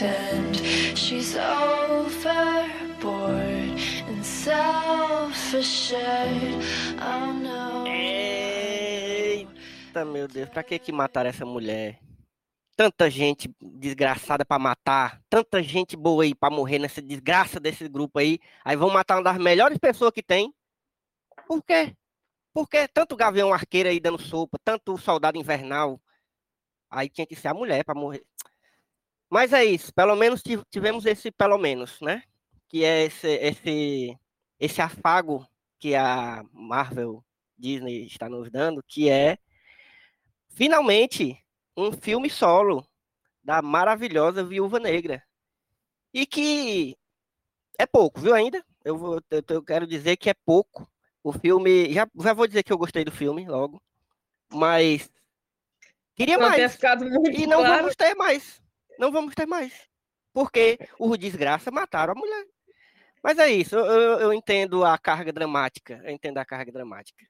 pretend she's overboard and. Oh no. Eita, meu Deus, pra que que mataram essa mulher? Tanta gente desgraçada pra matar, tanta gente boa aí pra morrer nessa desgraça desse grupo aí. Aí vão matar uma das melhores pessoas que tem. Por quê? Porque tanto Gavião Arqueiro aí dando sopa, tanto Soldado Invernal. Aí tinha que ser a mulher pra morrer. Mas é isso, pelo menos tiv- tivemos esse pelo menos, né? Que é esse esse esse afago que a Marvel Disney está nos dando, que é finalmente um filme solo da maravilhosa Viúva Negra. E que é pouco, viu ainda? Eu, vou, eu, eu quero dizer que é pouco. O filme. Já, já vou dizer que eu gostei do filme logo. Mas. Queria Não mais. E não claro. vamos ter mais. Não vamos ter mais. Porque o desgraça mataram a mulher. Mas é isso. Eu, eu- entendo a carga dramática. Eu entendo a carga dramática.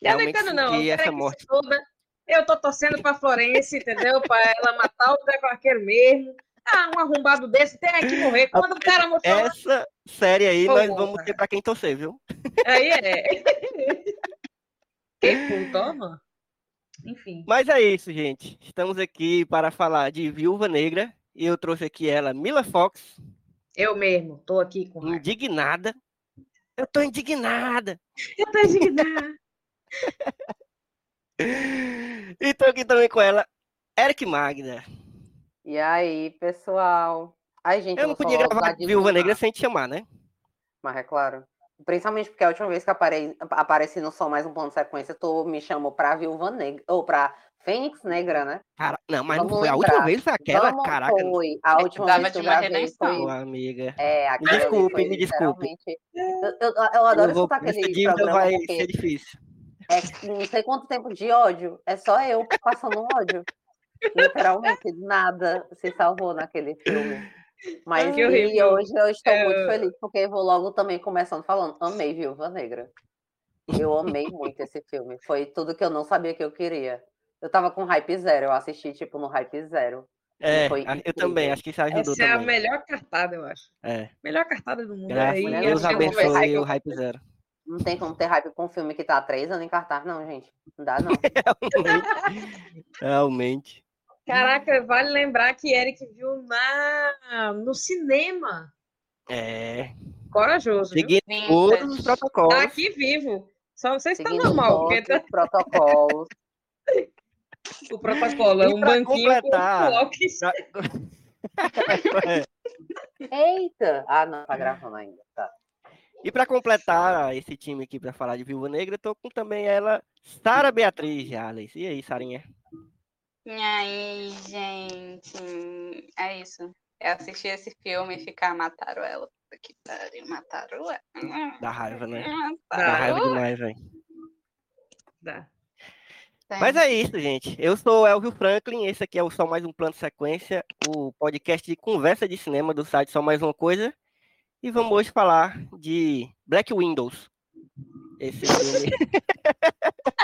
Eu não entendo, não. essa morte. se foda. Eu tô torcendo pra Florence, entendeu? Pra ela matar o Zé Arqueiro mesmo. Ah, um arrombado desse tem que morrer. Quando o cara fala, Essa série aí Pô, nós vamos ter pra quem torcer, viu? aí é. Que puta, mano. Enfim. Mas é isso, gente. Estamos aqui para falar de Viúva Negra. E eu trouxe aqui ela, Mila Fox, Eu mesmo, tô aqui com indignada. Eu tô indignada. Eu tô indignada. E tô aqui também com ela, Eric Magda. E aí, pessoal? Ai, gente, Eu não podia gravar Viúva Negra sem te chamar, né? Mas é claro. Principalmente porque a última vez que aparei, apareci no Só Mais Um Plano de Sequência, tu me chamou pra Viúva Negra, ou pra Fênix Negra, né? Cara, não, mas não Vamos foi a última vez, foi aquela, Vamos, caraca. foi. A última Precisava vez que eu gravei foi... Amiga. É, ali desculpe, foi me desculpe. literalmente- Eu, eu, eu adoro Eu vou, escutar aquele programa vai porque ser difícil. é não sei quanto tempo de ódio, é só eu passando ódio. Literalmente, nada se salvou naquele filme. Mas Que e hoje eu estou muito É. feliz, porque eu vou logo também começando falando, amei Viúva Negra. Eu amei muito esse filme. Foi tudo que eu não sabia que eu queria. Eu tava com hype zero, eu assisti, tipo, no hype zero. É, eu também, acho que isso ajudou Essa é a melhor cartada, eu acho. É, Melhor cartada do mundo. graças aí, a mulher Deus abençoe o hype. Hype Zero. Não tem como ter hype com um filme que tá há três anos em cartaz, não, gente. Não dá, não. Realmente. Caraca, vale lembrar que Eric viu na, no cinema. É. Corajoso. viu? Seguindo Vintage. todos os Tá protocolos. aqui vivo. Só não sei se tá normal, todos porque tá os protocolos. o protocolo é um banquinho completar, com. Pra-. Eita! Ah, não, tá gravando ainda. Tá. E para completar esse time aqui para falar de Viúva Negra, eu tô com também ela, Sara Beatriz Jales. E aí, Sarinha? E aí, gente? É isso. É assistir esse filme e ficar mataram ela. Que pariu, mataram ela. Dá raiva, né? Dá Mataram raiva ela. demais, velho. Dá. Mas é isso, gente. Eu sou Elvio Franklin, esse aqui é o Só Mais Um Plano de Sequência, o podcast de conversa de cinema do site Só Mais Uma Coisa. E vamos hoje falar de Black Windows. Esse filme.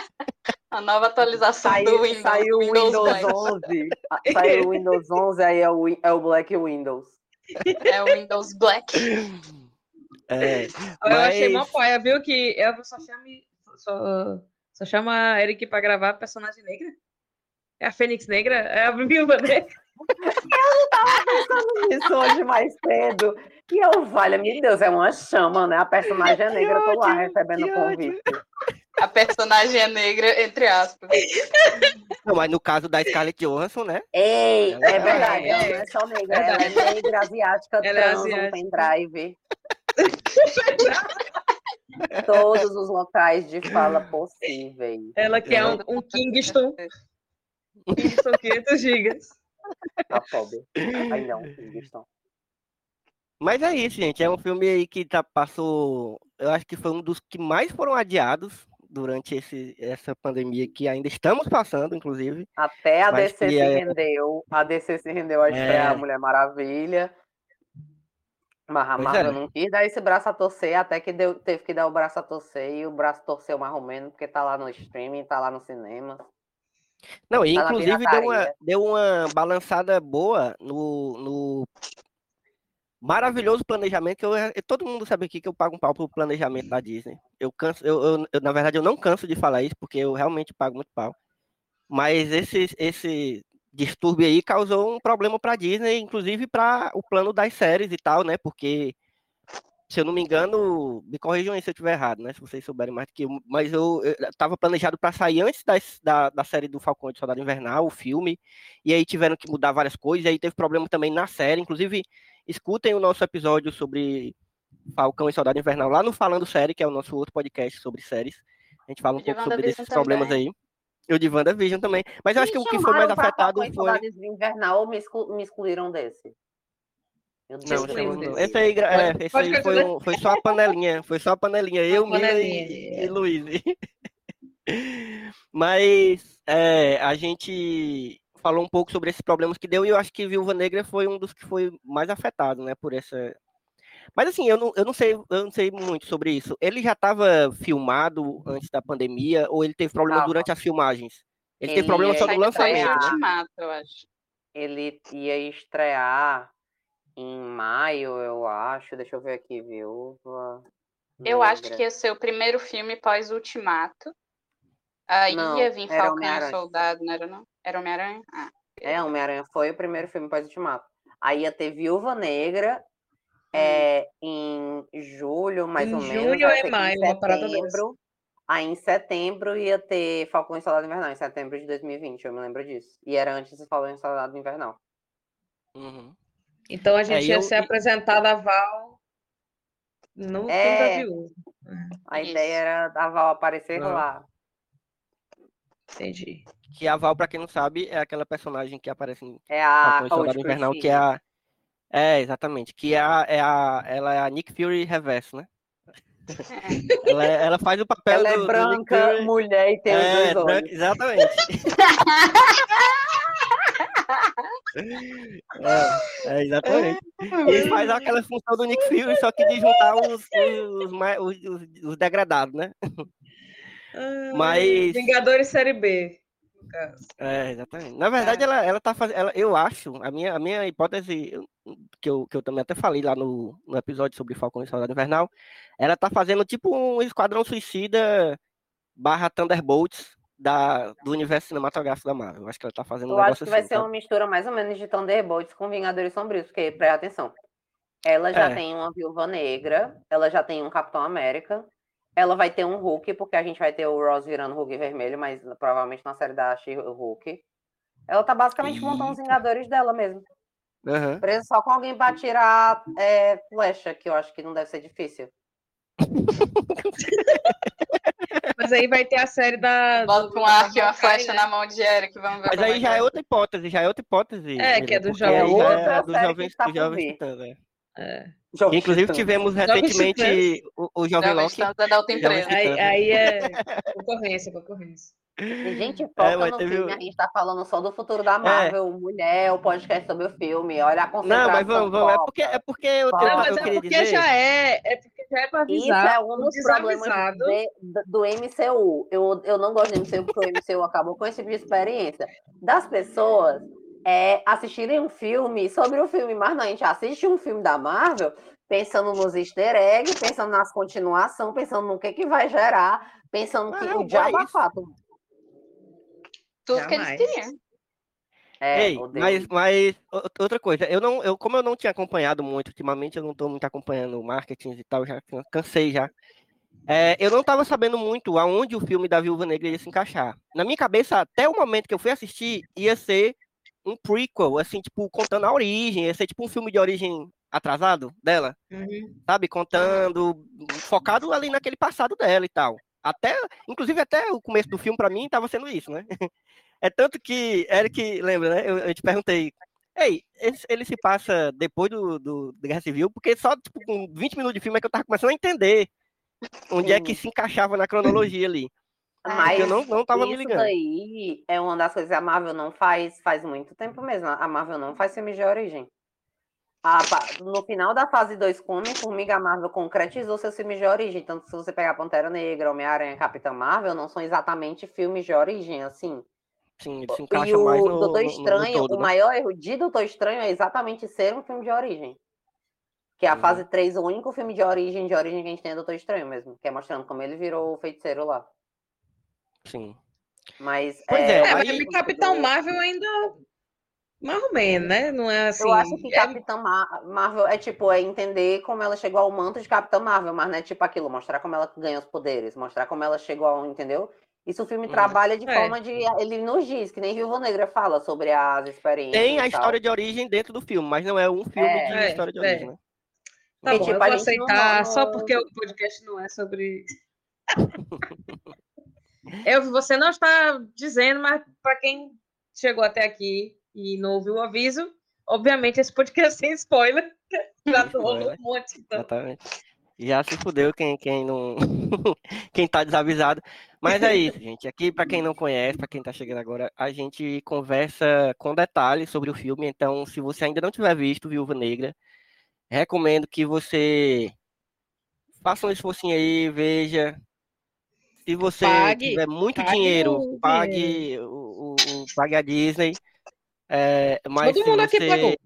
A nova atualização do Saiu, Windows. saiu o Windows Black. 11. Ah, Saiu o Windows 11, aí é o, é o Black Windows. É o Windows Black. É, Eu achei mó mas paia, viu? Que eu só chame. Só, só chama Eric pra gravar personagem negra. É a Fênix Negra? É a Viúva Negra? Isso hoje mais cedo. E eu, valha, meu Deus, é uma chama, né? A personagem é negra, eu tô lá ódio, recebendo convite. A personagem é negra, entre aspas. Não, mas no caso da Scarlett Johansson, né? Ei, Ela é é- verdade, é. ela não é só negra, ela é negra, asiática, Ela é trans, um asiática. pendrive. Todos os locais de fala possíveis. Ela quer um, um Kingston, Kingston 500 gigas. A pobre. Ai, não, Kingston. Mas é isso, gente. É um filme aí que tá, passou. Eu acho que foi um dos que mais foram adiados durante esse, essa pandemia que ainda estamos passando, inclusive. Até a DC se é- rendeu. A DC se rendeu a estrear É. a Mulher Maravilha. Mas a Marvel é. não quis dar esse braço a torcer, até que deu, teve que dar o braço a torcer e o braço torceu mais ou menos, porque tá lá no streaming, tá lá no cinema. Não, e Tá inclusive deu uma, deu uma balançada boa no, no maravilhoso planejamento que eu, eu- todo mundo sabe aqui que eu pago um pau pro planejamento da Disney. Eu canso, eu, eu- eu, na verdade eu não canso de falar isso porque eu realmente pago muito pau. Mas esse esse distúrbio aí causou um problema para Disney, inclusive para o plano das séries e tal, né? Porque se eu não me engano, me corrijam aí se eu estiver errado, né? Se vocês souberem mais do que eu, mas eu estava planejado para sair antes das- da, da série do Falcão e do Soldado Invernal, o filme, e aí tiveram que mudar várias coisas, e aí teve problema também na série, inclusive escutem o nosso episódio sobre Falcão e Soldado Invernal lá no Falando Série, que é o nosso outro podcast sobre séries. A gente fala um pouco sobre esses problemas também. aí. E o de WandaVision também. Mas eu acho que o que foi mais afetado Falcão e foi. Soldado Invernal ou me, exclu- me excluíram desse? Eu não, não. Esse aí, é, Pode- esse pode aí foi, um- foi só a panelinha. Foi só a panelinha. Eu, Mila e, é. e Luiz. Mas é, a gente falou um pouco sobre esses problemas que deu e eu acho que Viúva Negra foi um dos que foi mais afetado, né, por essa. Mas assim, eu não, eu não sei, eu não sei muito sobre isso. Ele já estava filmado antes da pandemia ou ele teve problema durante as filmagens? Ele, Ele teve problema ia só no lançamento, né? Eu acho. Ele ia estrear em maio, eu acho. Deixa eu ver aqui, Viúva. Eu acho que ia ser o primeiro filme pós-Ultimato. Aí Não, ia vir Falcão e. Soldado, não era não? Era Homem-Aranha? Ah, É, Homem-Aranha foi o primeiro filme pós-ultimato. Aí ia ter Viúva Negra Hum. é, em julho, mais Em ou menos. ou aí em foi maio, uma parada dessa. Aí em setembro ia ter Falcão e Soldado Invernal, em setembro de 2020, eu me lembro disso. E era antes de Falcão e Soldado Invernal. Uhum. Então a gente e ia eu- ser apresentada a Val no É. Viúva. A Isso. ideia era a Val aparecer Não. lá. Entendi. Que a Val, pra quem não sabe, é aquela personagem que aparece em É a e Soldado Invernal, que é a. É, exatamente. Que é a, é a, ela é a Nick Fury reverso, né? ela, é- ela faz o papel Ela do, é do Nick branca, Fury. mulher e tem É, os dois olhos. exatamente. é, é, exatamente. Ele faz aquela função do Nick Fury, só que de juntar os, os, os- os degradados, né? Mas- Vingadores Série B. no caso. É, exatamente. Na verdade, É. ela, ela tá fazendo. Ela, eu acho, a minha, a minha hipótese, eu- que eu, que eu também até falei lá no, no episódio sobre Falcão e Soldado Invernal, ela tá fazendo tipo um Esquadrão Suicida barra Thunderbolts da, do universo cinematográfico da Marvel. Eu acho que ela tá fazendo um Eu acho que vai assim. ser uma mistura mais ou menos de Thunderbolts com Vingadores Sombrios, porque, presta atenção, ela já É. tem uma Viúva Negra, ela já tem um Capitão América, ela vai ter um Hulk, porque a gente vai ter o Ross virando Hulk vermelho, mas provavelmente na série da She-Hulk. Ela tá basicamente montando os Eita. Vingadores dela mesmo. Aham. Presa só com alguém pra tirar é, flecha, que eu acho que não deve ser difícil. Mas aí vai ter a série da. Bota do- um arco e uma flecha né? na mão de Eric, vamos ver Mas como aí já que é outra hipótese, já é outra hipótese. É, que é do jovem- já outra é dos série que jovens, está titãs, é. É. Que, Inclusive tivemos recentemente o, o Jovem Loki. É da outra Jovem empresa. Titãs. Aí, aí é concorrência, concorrência. E, gente, foca É, no teve filme, o- a gente tá falando só do futuro da Marvel, mulher, o podcast sobre o filme, olha a Não, concentração. mas vamos, vamos. É porque, é porque eu, eu, Não, Não, eu, mas é queria porque dizer. já é. É porque já é pra Isso avisar é um dos problemas de- do- do MCU. Eu, eu não gosto do MCU porque o MCU acabou com esse tipo de experiência. Das pessoas é, assistirem um filme sobre o filme, mas não, a gente assiste um filme da Marvel pensando nos easter eggs, pensando nas continuações, pensando no que, que vai gerar, pensando que Não, o diabo é fato. Tudo que eles Jamais. queriam. É, Ei, mas, mas outra coisa, eu não, eu, como eu não tinha acompanhado muito, ultimamente eu não estou muito acompanhando o marketing e tal, já can- cansei já. É, eu não estava sabendo muito aonde o filme da Viúva Negra ia se encaixar. Na minha cabeça, até o momento que eu fui assistir, ia ser um prequel, assim, tipo, contando a origem, ia ser tipo um filme de origem atrasado dela, Uhum. sabe? Contando, focado ali naquele passado dela e tal. Até, inclusive, até o começo do filme, para mim, estava sendo isso, né? É tanto que, Eric, lembra, né? Eu, eu te perguntei, ei, ele, ele se passa depois do, do, da Guerra Civil, porque só tipo, com 20 minutos de filme é que eu tava começando a entender onde é que se encaixava na cronologia ali. Mas eu não, não tava me isso ligando. daí é uma das coisas que a Marvel não faz faz muito tempo mesmo. A Marvel não faz filmes de origem. A no final da fase 2 com Homem-Formiga, a Marvel concretizou seus filmes de origem. Tanto se você pegar Pantera Negra, Homem-Aranha, Capitã Marvel, não são exatamente filmes de origem, assim. Sim, se E encaixa o mais no, Doutor no- no Estranho, todo, o né? maior erro de Doutor Estranho é exatamente ser um filme de origem. Que é a Uhum. fase 3, o único filme de origem, de origem que a gente tem é Doutor Estranho mesmo. Que é mostrando como ele virou o feiticeiro lá. Sim. Mas. Pois é, É, aí- mas também Capitão Marvel ainda mais ou menos, né? Não é assim. Eu acho que é- Capitã Ma- Marvel é tipo, é entender como ela chegou ao manto de Capitã Marvel, mas não é tipo aquilo, mostrar como ela ganha os poderes, mostrar como ela chegou ao, entendeu? Isso o filme Uhum. trabalha de É. forma de. Ele nos diz, que nem Viúva Negra fala sobre as experiências. Tem a e história de origem dentro do filme, mas não é um filme É, de é, história de é. origem, né? Tá Porque, bom, tipo, eu vou aceitar não- só porque o podcast não é sobre. eu, você não está dizendo, mas para quem chegou até aqui e não ouviu o aviso, obviamente esse podcast sem spoiler. Já um monte. Então. Exatamente. Já se fudeu quem, quem não. quem tá desavisado. Mas é isso, gente. Aqui, para quem não conhece, para quem tá chegando agora, a gente conversa com detalhes sobre o filme. Então, se você ainda não tiver visto Viúva Negra, recomendo que você faça um esforcinho aí, veja. Se você Pague- tiver muito pague dinheiro, o pague, o, o- pague a Disney. É, mas Todo mundo aqui você- pagou.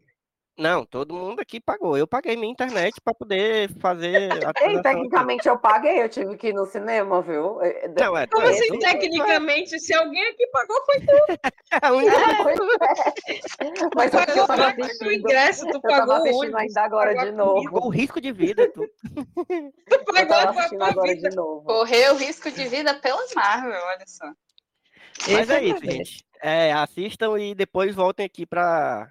Não, todo mundo aqui pagou. Eu paguei minha internet para poder fazer a Ei, tecnicamente eu paguei, eu tive que ir no cinema, viu? É, é, Não, é, Como é, assim, tu- tecnicamente, se alguém aqui pagou, foi é a única- pois é. Mas eu pagou tava o assistindo. ingresso, tu Eu tava pagou o assistindo ônibus, ainda agora de novo. Pagou o risco de vida. Tu... tu Eu pagou tava a tua agora vida. de novo. Correu risco de vida pela Marvel, olha só. Mas Esse é é isso, gente. É, assistam e depois voltem aqui para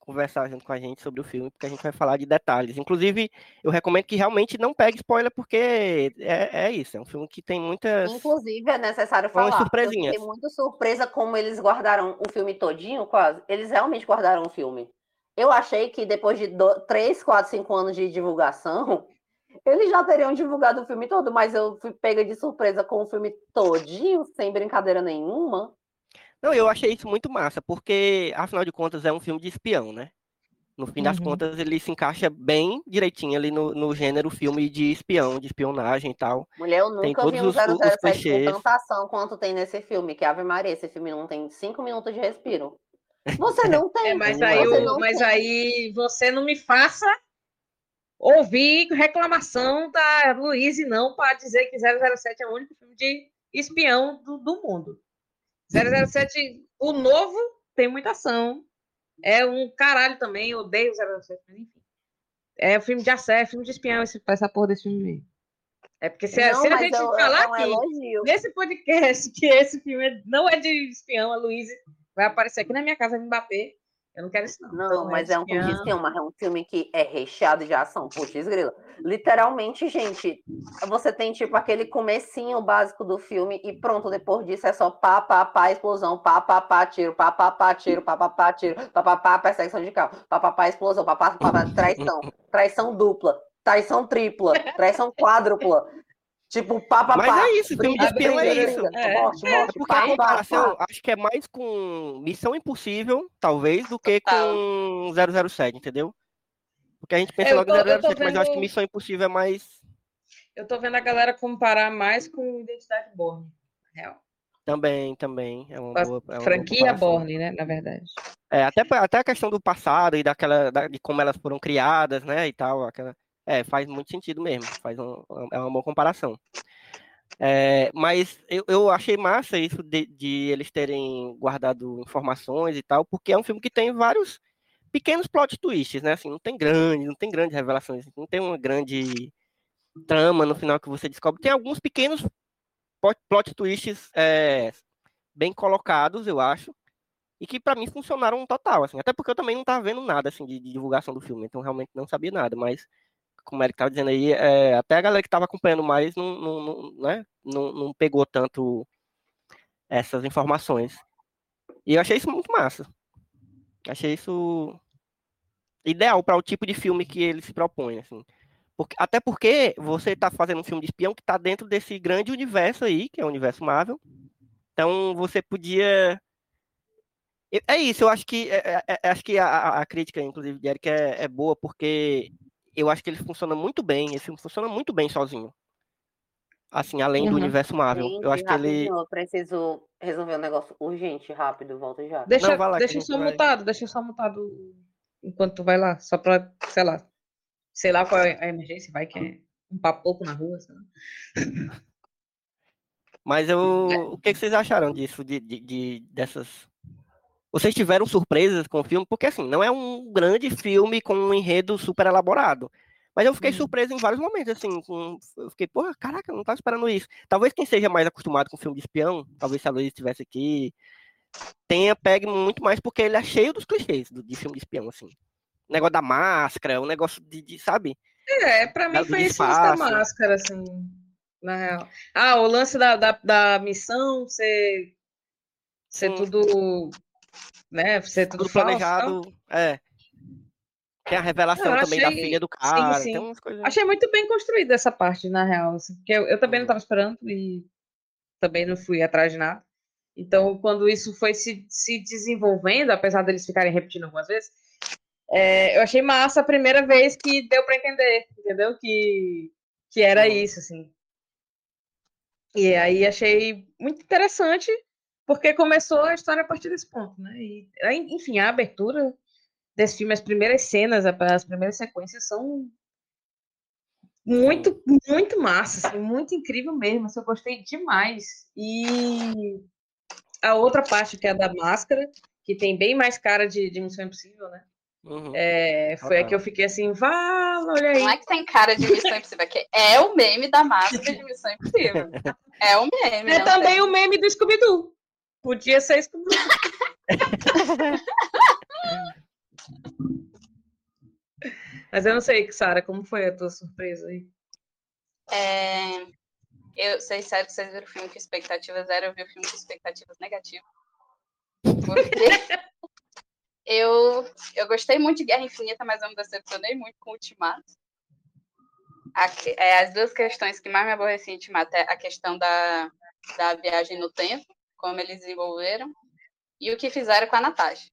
conversar junto com a gente sobre o filme, porque a gente vai falar de detalhes. Inclusive, eu recomendo que realmente não pegue spoiler, porque é, é isso. É um filme que tem muitas. Inclusive, é necessário falar. Surpresinhas. fiquei muito surpresa como eles guardaram o filme todinho, quase. Eles realmente guardaram o filme. Eu achei que depois de 3, 4, 5 anos de divulgação, eles já teriam divulgado o filme todo, mas eu fui pega de surpresa com o filme todinho, sem brincadeira nenhuma. Não, eu achei isso muito massa, porque, afinal de contas, é um filme de espião, né? No fim das Uhum. contas, ele se encaixa bem direitinho ali no, no gênero filme de espião, de espionagem e tal. Mulher, eu Tem nunca vi todos um os- os 007 com tanta ação quanto tem nesse filme, que Ave Maria, esse filme não tem 5 minutos de respiro. Você não tem. É, mas aí, mas tem. aí você não me faça ouvir reclamação da Luíse, não, para dizer que 007 é o único filme de espião do, do mundo. 007, o novo, tem muita ação. É um caralho também, eu odeio 007, mas enfim. É um filme de ação, é filme de espião, esse, essa porra desse filme mesmo. É porque se, Não, se a gente eu- falar é aqui, elogio. nesse podcast, que esse filme é- não é de espião, a Luíse vai aparecer aqui na minha casa me bater. Eu não quero isso, não. Não, Então, mas é um espião. espião, mas é um filme que é recheado de ação. Putz, grila. Literalmente, gente, você tem tipo aquele comecinho básico do filme e pronto, depois disso é só pá, pá, pá, explosão, pá, pá, pá, tiro, pá, pá, pá, tiro, pá, pá, pá, tiro, pá, pá, pá, perseguição de carro, pá, pá, pá, explosão, pá, pá, pá, traição, traição dupla, traição tripla, traição quádrupla. Tipo, pá, pá, Mas pá. é isso, filme de espião é isso. É, morte, É morte, porque a pá, pá, comparação, pá. acho que é mais com Missão Impossível, talvez, do que com 007, entendeu? Porque a gente pensa É, eu logo tô- em eu tô 007, mas eu acho que vendo- Missão Impossível é mais Eu tô vendo a galera comparar mais com Identidade Borne. Real. também, também. É uma a boa, é uma Franquia. Borne, né? Na verdade. É, até, até a questão do passado e daquela, da- de como elas foram criadas, né, e tal, aquela, é, faz muito sentido mesmo, faz um, é uma boa comparação. É, mas eu, eu achei massa isso de, de eles terem guardado informações e tal, porque é um filme que tem vários pequenos plot twists, né, assim, não tem grande, não tem grandes revelações, não tem uma grande trama no final que você descobre. Tem alguns pequenos plot, plot twists é, bem colocados, eu acho, e que para mim funcionaram total, assim, até porque eu também não tava vendo nada assim de, de divulgação do filme, então realmente não sabia nada, mas como o Eric tava dizendo aí, é, até a galera que tava acompanhando mais não, não, não, né, não, não pegou tanto essas informações. E eu achei isso muito massa. Achei isso ideal para o tipo de filme que ele se propõe, assim. Porque, até porque você está fazendo um filme de espião que está dentro desse grande universo aí, que é o universo Marvel. Então você podia é isso, eu acho que é, é, é, acho que a, a, crítica, inclusive, de Eric é, é, boa, porque eu acho que ele funciona muito bem, esse filme funciona muito bem sozinho. Assim, além uhum. do universo Marvel. Gente, eu acho que ele. Eu preciso resolver um negócio urgente, rápido, volta já. Deixa, Não, lá, deixa só vai... mutado, deixa só mutado enquanto tu vai lá, só pra, sei lá, sei lá qual é a emergência, vai que é um papo na rua, sei lá. Mas eu, o que, que vocês acharam disso, de, de, de dessas vocês tiveram surpresas com o filme, porque assim, não é um grande filme com um enredo super elaborado. Mas eu fiquei uhum. surpreso em vários momentos, assim, com, eu fiquei, porra, caraca, não estava esperando isso. Talvez quem seja mais acostumado com filme de espião, talvez se a Luiz estivesse aqui, tenha pegue muito mais, porque ele é cheio dos clichês do, de filme de espião, assim. O negócio da máscara, o negócio de, de sabe? É, pra mim foi esse da máscara, assim, na real. Ah, o lance da, da, da missão ser, ser tudo né? Ser tudo, tudo planejado. Falso, é. Tem a revelação eu também achei... da filha do cara. Sim, sim. Coisas... Achei muito bem construída essa parte, na real. Assim, porque eu, eu também não estava esperando e também não fui atrás de nada. Então, quando isso foi se, se desenvolvendo, apesar deles ficarem repetindo algumas vezes, é, eu achei massa a primeira vez que deu para entender, entendeu? Que, que era isso, assim. E aí achei muito interessante porque começou a história a partir desse ponto, né? E, enfim, a abertura desse filme, as primeiras cenas, as primeiras sequências são muito, muito massa, assim, muito incrível mesmo. Assim, eu gostei demais. E a outra parte, que é a da máscara, que tem bem mais cara de, de Missão Impossível, né? Uhum. É, foi ah, a que eu fiquei assim, vá, olha aí. Não é que tem cara de Missão Impossível, é, é o meme da máscara de Missão Impossível. É o meme. É também tem. o meme do Scooby-Doo. Podia ser isso. Mas eu não sei, Sara, como foi a tua surpresa aí? É... Eu sei, sério, que vocês viram o filme com expectativas zero, eu vi o filme com expectativas negativas. Porque eu, eu gostei muito de Guerra Infinita, mas eu me decepcionei muito com o Ultimato. A, é, as duas questões que mais me aborreci em Ultimato é a questão da, da viagem no tempo como eles desenvolveram, e o que fizeram com a Natasha.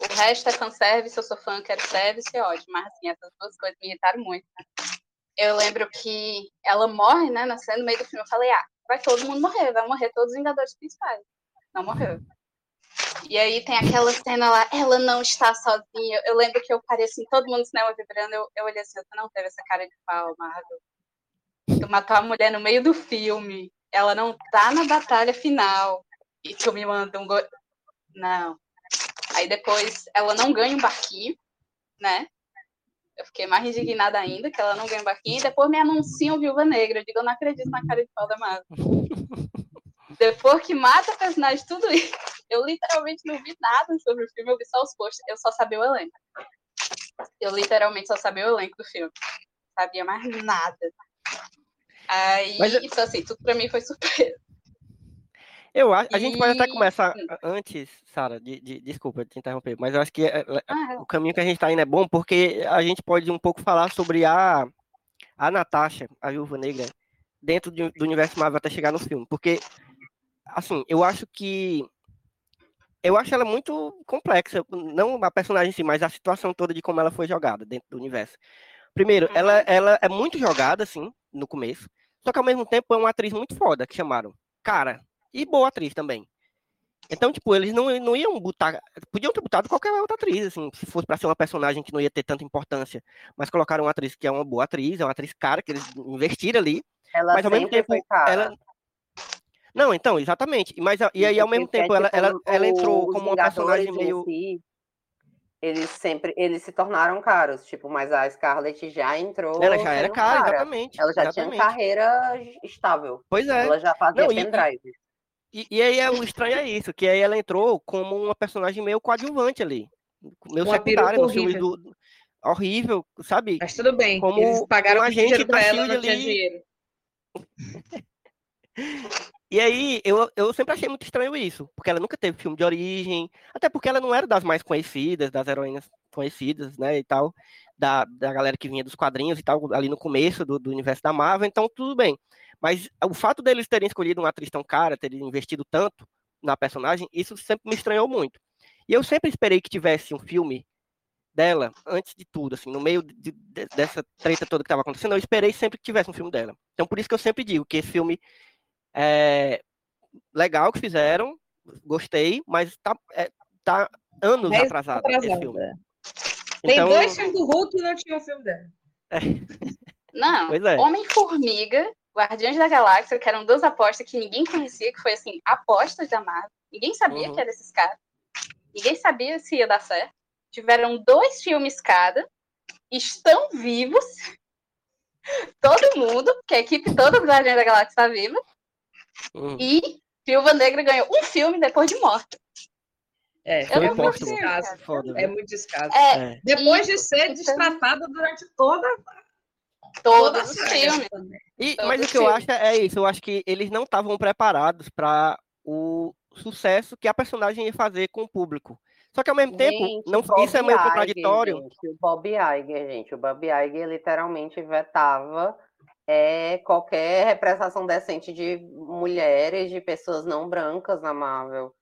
O resto é fanservice, eu sou fã, quero service, é ótimo, mas assim, essas duas coisas me irritaram muito. Eu lembro que ela morre, né, na cena, no meio do filme, eu falei, ah, vai todo mundo morrer, vai morrer todos os Vingadores principais. Não morreu. E aí tem aquela cena lá, ela não está sozinha. Eu lembro que eu parei assim, todo mundo no cinema vibrando, eu, eu olhei assim, você não teve essa cara de pau, Marvel. Tu matou a mulher no meio do filme, ela não tá na batalha final e tu me manda um. Go... Não. Aí depois ela não ganha um barquinho, né? Eu fiquei mais indignada ainda que ela não ganha um barquinho. E depois me anunciam Viúva Negra. Eu digo, eu não acredito na cara de pau da Marvel. depois que mata o personagem, tudo isso. Eu literalmente não vi nada sobre o filme, eu vi só os posts, eu só sabia o elenco. Eu literalmente só sabia o elenco do filme. Sabia mais nada. Aí, Mas... isso assim, tudo pra mim foi surpresa. Eu acho, a gente pode até começar antes, Sara, de, de, desculpa te interromper, mas eu acho que é, é, ah, o caminho que a gente está indo é bom porque a gente pode um pouco falar sobre a, a Natasha, a Viúva Negra, dentro do, do universo Marvel até chegar no filme. Porque, assim, eu acho que. Eu acho ela muito complexa, não a personagem em si, mas a situação toda de como ela foi jogada dentro do universo. Primeiro, ela, uhum. ela é muito jogada, assim, no começo, só que ao mesmo tempo é uma atriz muito foda que chamaram. Cara, e boa atriz também. Então, tipo, eles não, não iam botar. Podiam ter botado qualquer outra atriz, assim, se fosse para ser uma personagem que não ia ter tanta importância. Mas colocaram uma atriz que é uma boa atriz, é uma atriz cara, que eles investiram ali. Ela mas ao mesmo tempo. Ela... Não, então, exatamente. Mas, e aí, ao mesmo tempo, ela, ela, ela entrou como uma personagem meio. Si. eles sempre, eles se tornaram caros, tipo, mas a Scarlett já entrou. Ela já era cara, cara. exatamente. Ela já exatamente. tinha carreira estável. Pois é. Ela já fazia Não, e- pendrive. E, e aí é, o estranho é isso, que aí ela entrou como uma personagem meio coadjuvante ali. Meio Uma no filme do. do- Horrível, sabe? Mas tudo bem. Como Eles pagaram dinheiro da pra ela, não tinha ali. dinheiro. E aí, eu, eu sempre achei muito estranho isso, porque ela nunca teve filme de origem, até porque ela não era das mais conhecidas, das heroínas conhecidas, né, e tal, da, da galera que vinha dos quadrinhos e tal, ali no começo do, do universo da Marvel, então tudo bem. Mas o fato deles terem escolhido uma atriz tão cara, terem investido tanto na personagem, isso sempre me estranhou muito. E eu sempre esperei que tivesse um filme dela, antes de tudo, assim, no meio de- de- dessa treta toda que estava acontecendo, eu esperei sempre que tivesse um filme dela. Então, por isso que eu sempre digo que esse filme é legal que fizeram, gostei, mas tá, é, tá anos Dez atrasado esse filme. Tem Então, dois filmes do Hulk e não tinha um filme dela. Não, Pois é. Homem-Formiga, Guardiões da Galáxia, que eram duas apostas que ninguém conhecia, que foi assim, apostas da Marvel. Ninguém sabia Uhum. que eram esses caras. Ninguém sabia se ia dar certo. Tiveram dois filmes cada. Estão vivos. Todo mundo, que a equipe toda do Guardiões da Galáxia está viva. hum, E Viúva Negra ganhou um filme depois de morta. É, Eu é não muito consigo, descaso. cara. foda, É muito descaso. É, É. Depois de ser então- destratada durante toda, toda a todos os filmes. E- mas o que eu acho é isso, eu acho que eles não estavam preparados para o sucesso que a personagem ia fazer com o público. Só que ao mesmo tempo, Gente, não, Bob isso é meio contraditório. gente, o Bob Iger, gente, o Bob Iger literalmente vetava é, qualquer representação decente de mulheres, de pessoas não brancas na Marvel.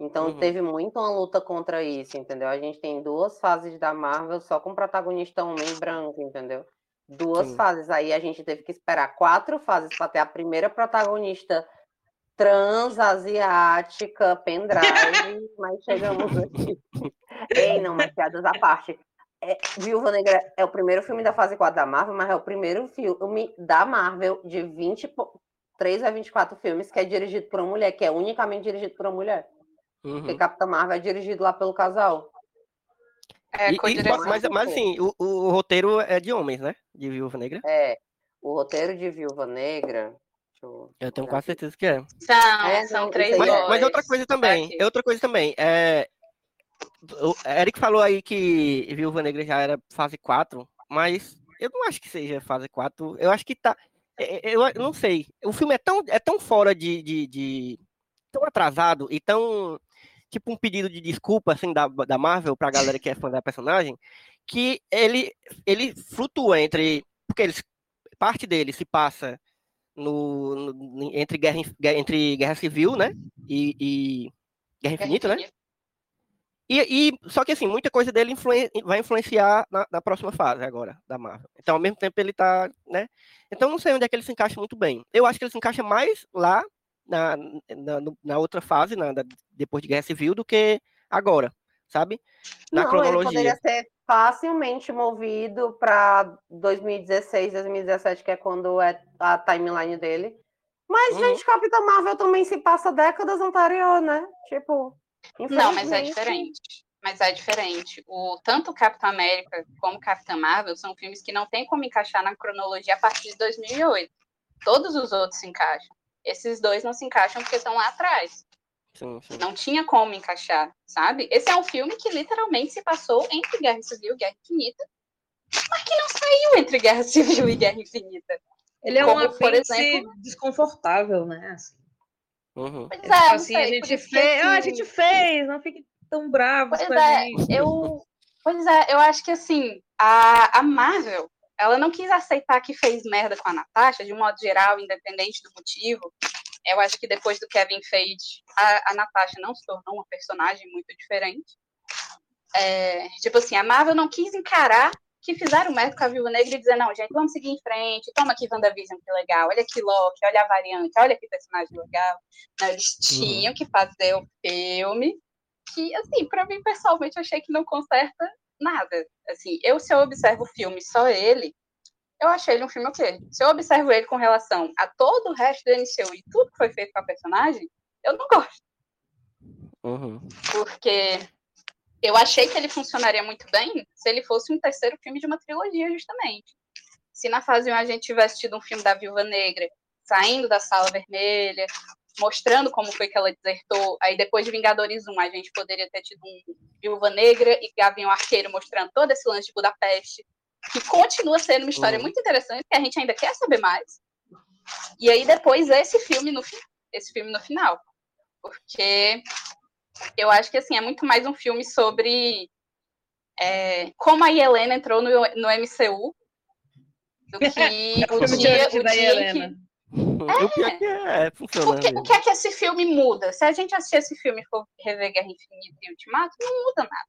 Então Uhum. teve muito uma luta contra isso, entendeu? A gente tem duas fases da Marvel só com protagonista homem branco, entendeu? Duas Sim. fases. Aí a gente teve que esperar quatro fases para ter a primeira protagonista trans, asiática, pendrive, mas chegamos aqui. Ei, não, mas piadas à parte. É, Viúva Negra é o primeiro filme da fase 4 da Marvel, mas é o primeiro filme da Marvel de 23 a 24 filmes que é dirigido por uma mulher, que é unicamente dirigido por uma mulher. Porque Uhum. Capitã Marvel é dirigido lá pelo casal. É, E- e- mas, mas assim, o, o roteiro é de homens, né? De Viúva Negra. É, o roteiro de Viúva Negra. eu Eu tenho quase certeza que é. São, É, são três Mas, é. mas outra coisa também, Aqui. outra coisa também, é, o Eric falou aí que Viúva Negra já era fase 4, mas eu não acho que seja fase 4, eu acho que tá, é, é, eu não sei, o filme é tão, é tão fora de, de, de- tão atrasado e tão, tipo um pedido de desculpa, assim, da, da Marvel pra galera que é fã da personagem, que ele, ele flutua entre, porque eles, parte dele se passa no, no- entre, guerra, entre Guerra Civil, né? E, e Guerra Infinita, né? E, e- só que assim, muita coisa dele influen- vai influenciar na, na próxima fase agora, da Marvel. Então, ao mesmo tempo, ele tá, né? Então, não sei onde é que ele se encaixa muito bem. Eu acho que ele se encaixa mais lá na, na, na outra fase, na, da- depois de Guerra Civil, do que agora, sabe? Na Não, ele cronologia. poderia ser facilmente movido para 2016, 2017, que é quando é a timeline dele. Mas, Uhum. gente, Capitã Marvel também se passa décadas anterior, né? Tipo. Não, mas é diferente. Mas é diferente. O, tanto Capitão América como o Capitã Marvel são filmes que não tem como encaixar na cronologia a partir de 2008. Todos os outros se encaixam. Esses dois não se encaixam porque estão lá atrás. Sim, sim. Não tinha como encaixar, sabe? Esse é um filme que literalmente se passou entre Guerra Civil e Guerra Infinita, mas que não saiu entre Guerra Civil e Guerra Infinita. Ele é um Como, por exemplo- desconfortável, né? Assim, Uhum. Pois É, é, tipo não assim, sei, a gente fez, ah, a assim, gente fez, não fique tão bravos Pois com a é, gente. eu. Pois é, eu acho que assim, a, a Marvel, ela não quis aceitar que fez merda com a Natasha, de um modo geral, independente do motivo. Eu acho que depois do Kevin Feige, a, a Natasha não se tornou uma personagem muito diferente. É, tipo assim, a Marvel não quis encarar que fizeram merda com a Viúva Negra e dizer, não, gente, vamos seguir em frente, toma aqui WandaVision, que legal, olha aqui Loki, olha a variante, olha que personagem legal. Não, eles tinham que fazer o filme que, assim, pra mim, pessoalmente, eu achei que não conserta nada. Assim, eu, se eu observo o filme só ele, eu achei ele um filme ok. Se eu observo ele com relação a todo o resto do MCU e tudo que foi feito com a personagem, eu não gosto. Uhum. Porque eu achei que ele funcionaria muito bem se ele fosse um terceiro filme de uma trilogia, justamente. Se na fase 1 a gente tivesse tido um filme da Viúva Negra saindo da Sala Vermelha, mostrando como foi que ela desertou, aí depois de Vingadores 1 a gente poderia ter tido um Viúva Negra e Gavião Arqueiro mostrando todo esse lance de Budapeste, que continua sendo uma história Uhum. muito interessante, que a gente ainda quer saber mais. E aí depois esse filme no fi- esse filme no final, porque eu acho que assim é muito mais um filme sobre é, como a Helena entrou no, no MCU do que É o dia, o dia em que Helena. O pior que é, funciona. o que, o que é que esse filme muda? Se a gente assistir esse filme e for rever Guerra Infinita e Ultimato, não muda nada.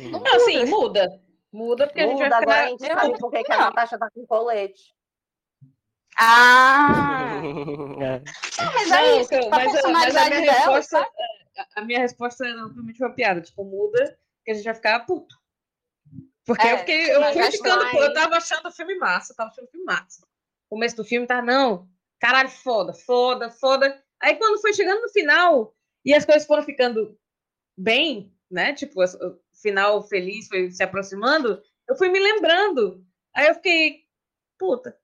Uhum. Não, sim, muda. Muda porque a gente Muda, vai agora a ficar. gente sabe por que a não. Natasha tá com colete. Ah! É. Mas Não, é isso, tipo, a mas, a- mas a personalidade minha dela. resposta, a- a minha resposta é realmente uma piada. Tipo, muda, que a gente vai ficar puto. Porque É, eu fiquei, eu mas fui ficando, mais- eu tava achando o filme massa, eu tava achando o filme massa. Começo do filme tá, não, caralho, foda, foda, foda. Aí quando foi chegando no final e as coisas foram ficando bem, né? Tipo, o final feliz foi se aproximando, eu fui me lembrando. Aí eu fiquei, puta.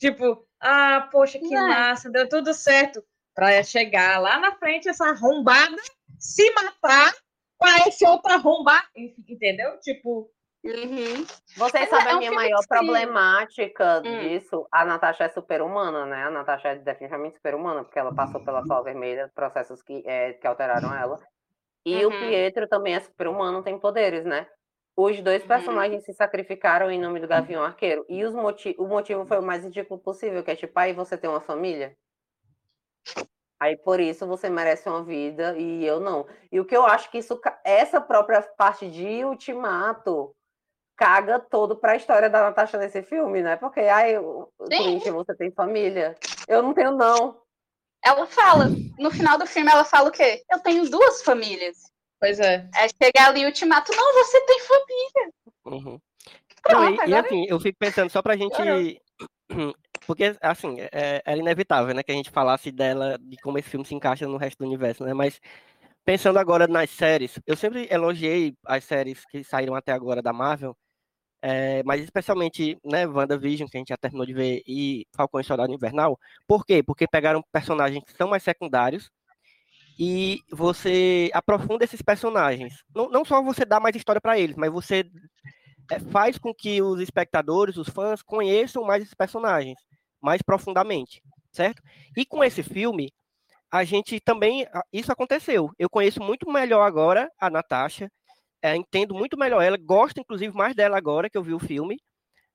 Tipo, ah, poxa, que É. massa, deu tudo certo. Pra chegar lá na frente, essa arrombada se matar pra esse outro arrombado, entendeu? Tipo, Uhum. Vocês sabem é a um minha filme maior problemática Hum. disso? A Natasha é super-humana, né? A Natasha é definitivamente super-humana, porque ela passou pela sala vermelha, processos que, é, que alteraram ela. E o Uhum. Pietro também é super-humano, tem poderes, né? Os dois Uhum. personagens se sacrificaram em nome do Gavião Arqueiro. E os moti o motivo foi o mais ridículo possível, que é tipo, aí você tem uma família? Aí por isso você merece uma vida e eu não. E o que eu acho que isso, essa própria parte de ultimato caga todo pra história da Natasha nesse filme, né? Porque, ai. Corinthians, você tem família. Eu não tenho, não. Ela fala, no final do filme, ela fala o quê? Eu tenho duas famílias. pois é. Aí chega ali o ultimato, não, você tem família. Uhum. Pronto, Não, e, e agora- assim, eu fico pensando só pra gente. Porque, assim, é, era inevitável, né, que a gente falasse dela, de como esse filme se encaixa no resto do universo, né? Mas pensando agora nas séries, eu sempre elogiei as séries que saíram até agora da Marvel, é, mas especialmente, né, WandaVision, que a gente já terminou de ver, e Falcão e Soldado Invernal. Por quê? Porque pegaram personagens que são mais secundários e você aprofunda esses personagens. Não, não só você dá mais história para eles, mas você é, faz com que os espectadores, os fãs, conheçam mais esses personagens, mais profundamente, certo? E com esse filme, a gente também. Isso aconteceu. Eu conheço muito melhor agora a Natasha, é, entendo muito melhor ela, gosto inclusive mais dela agora que eu vi o filme,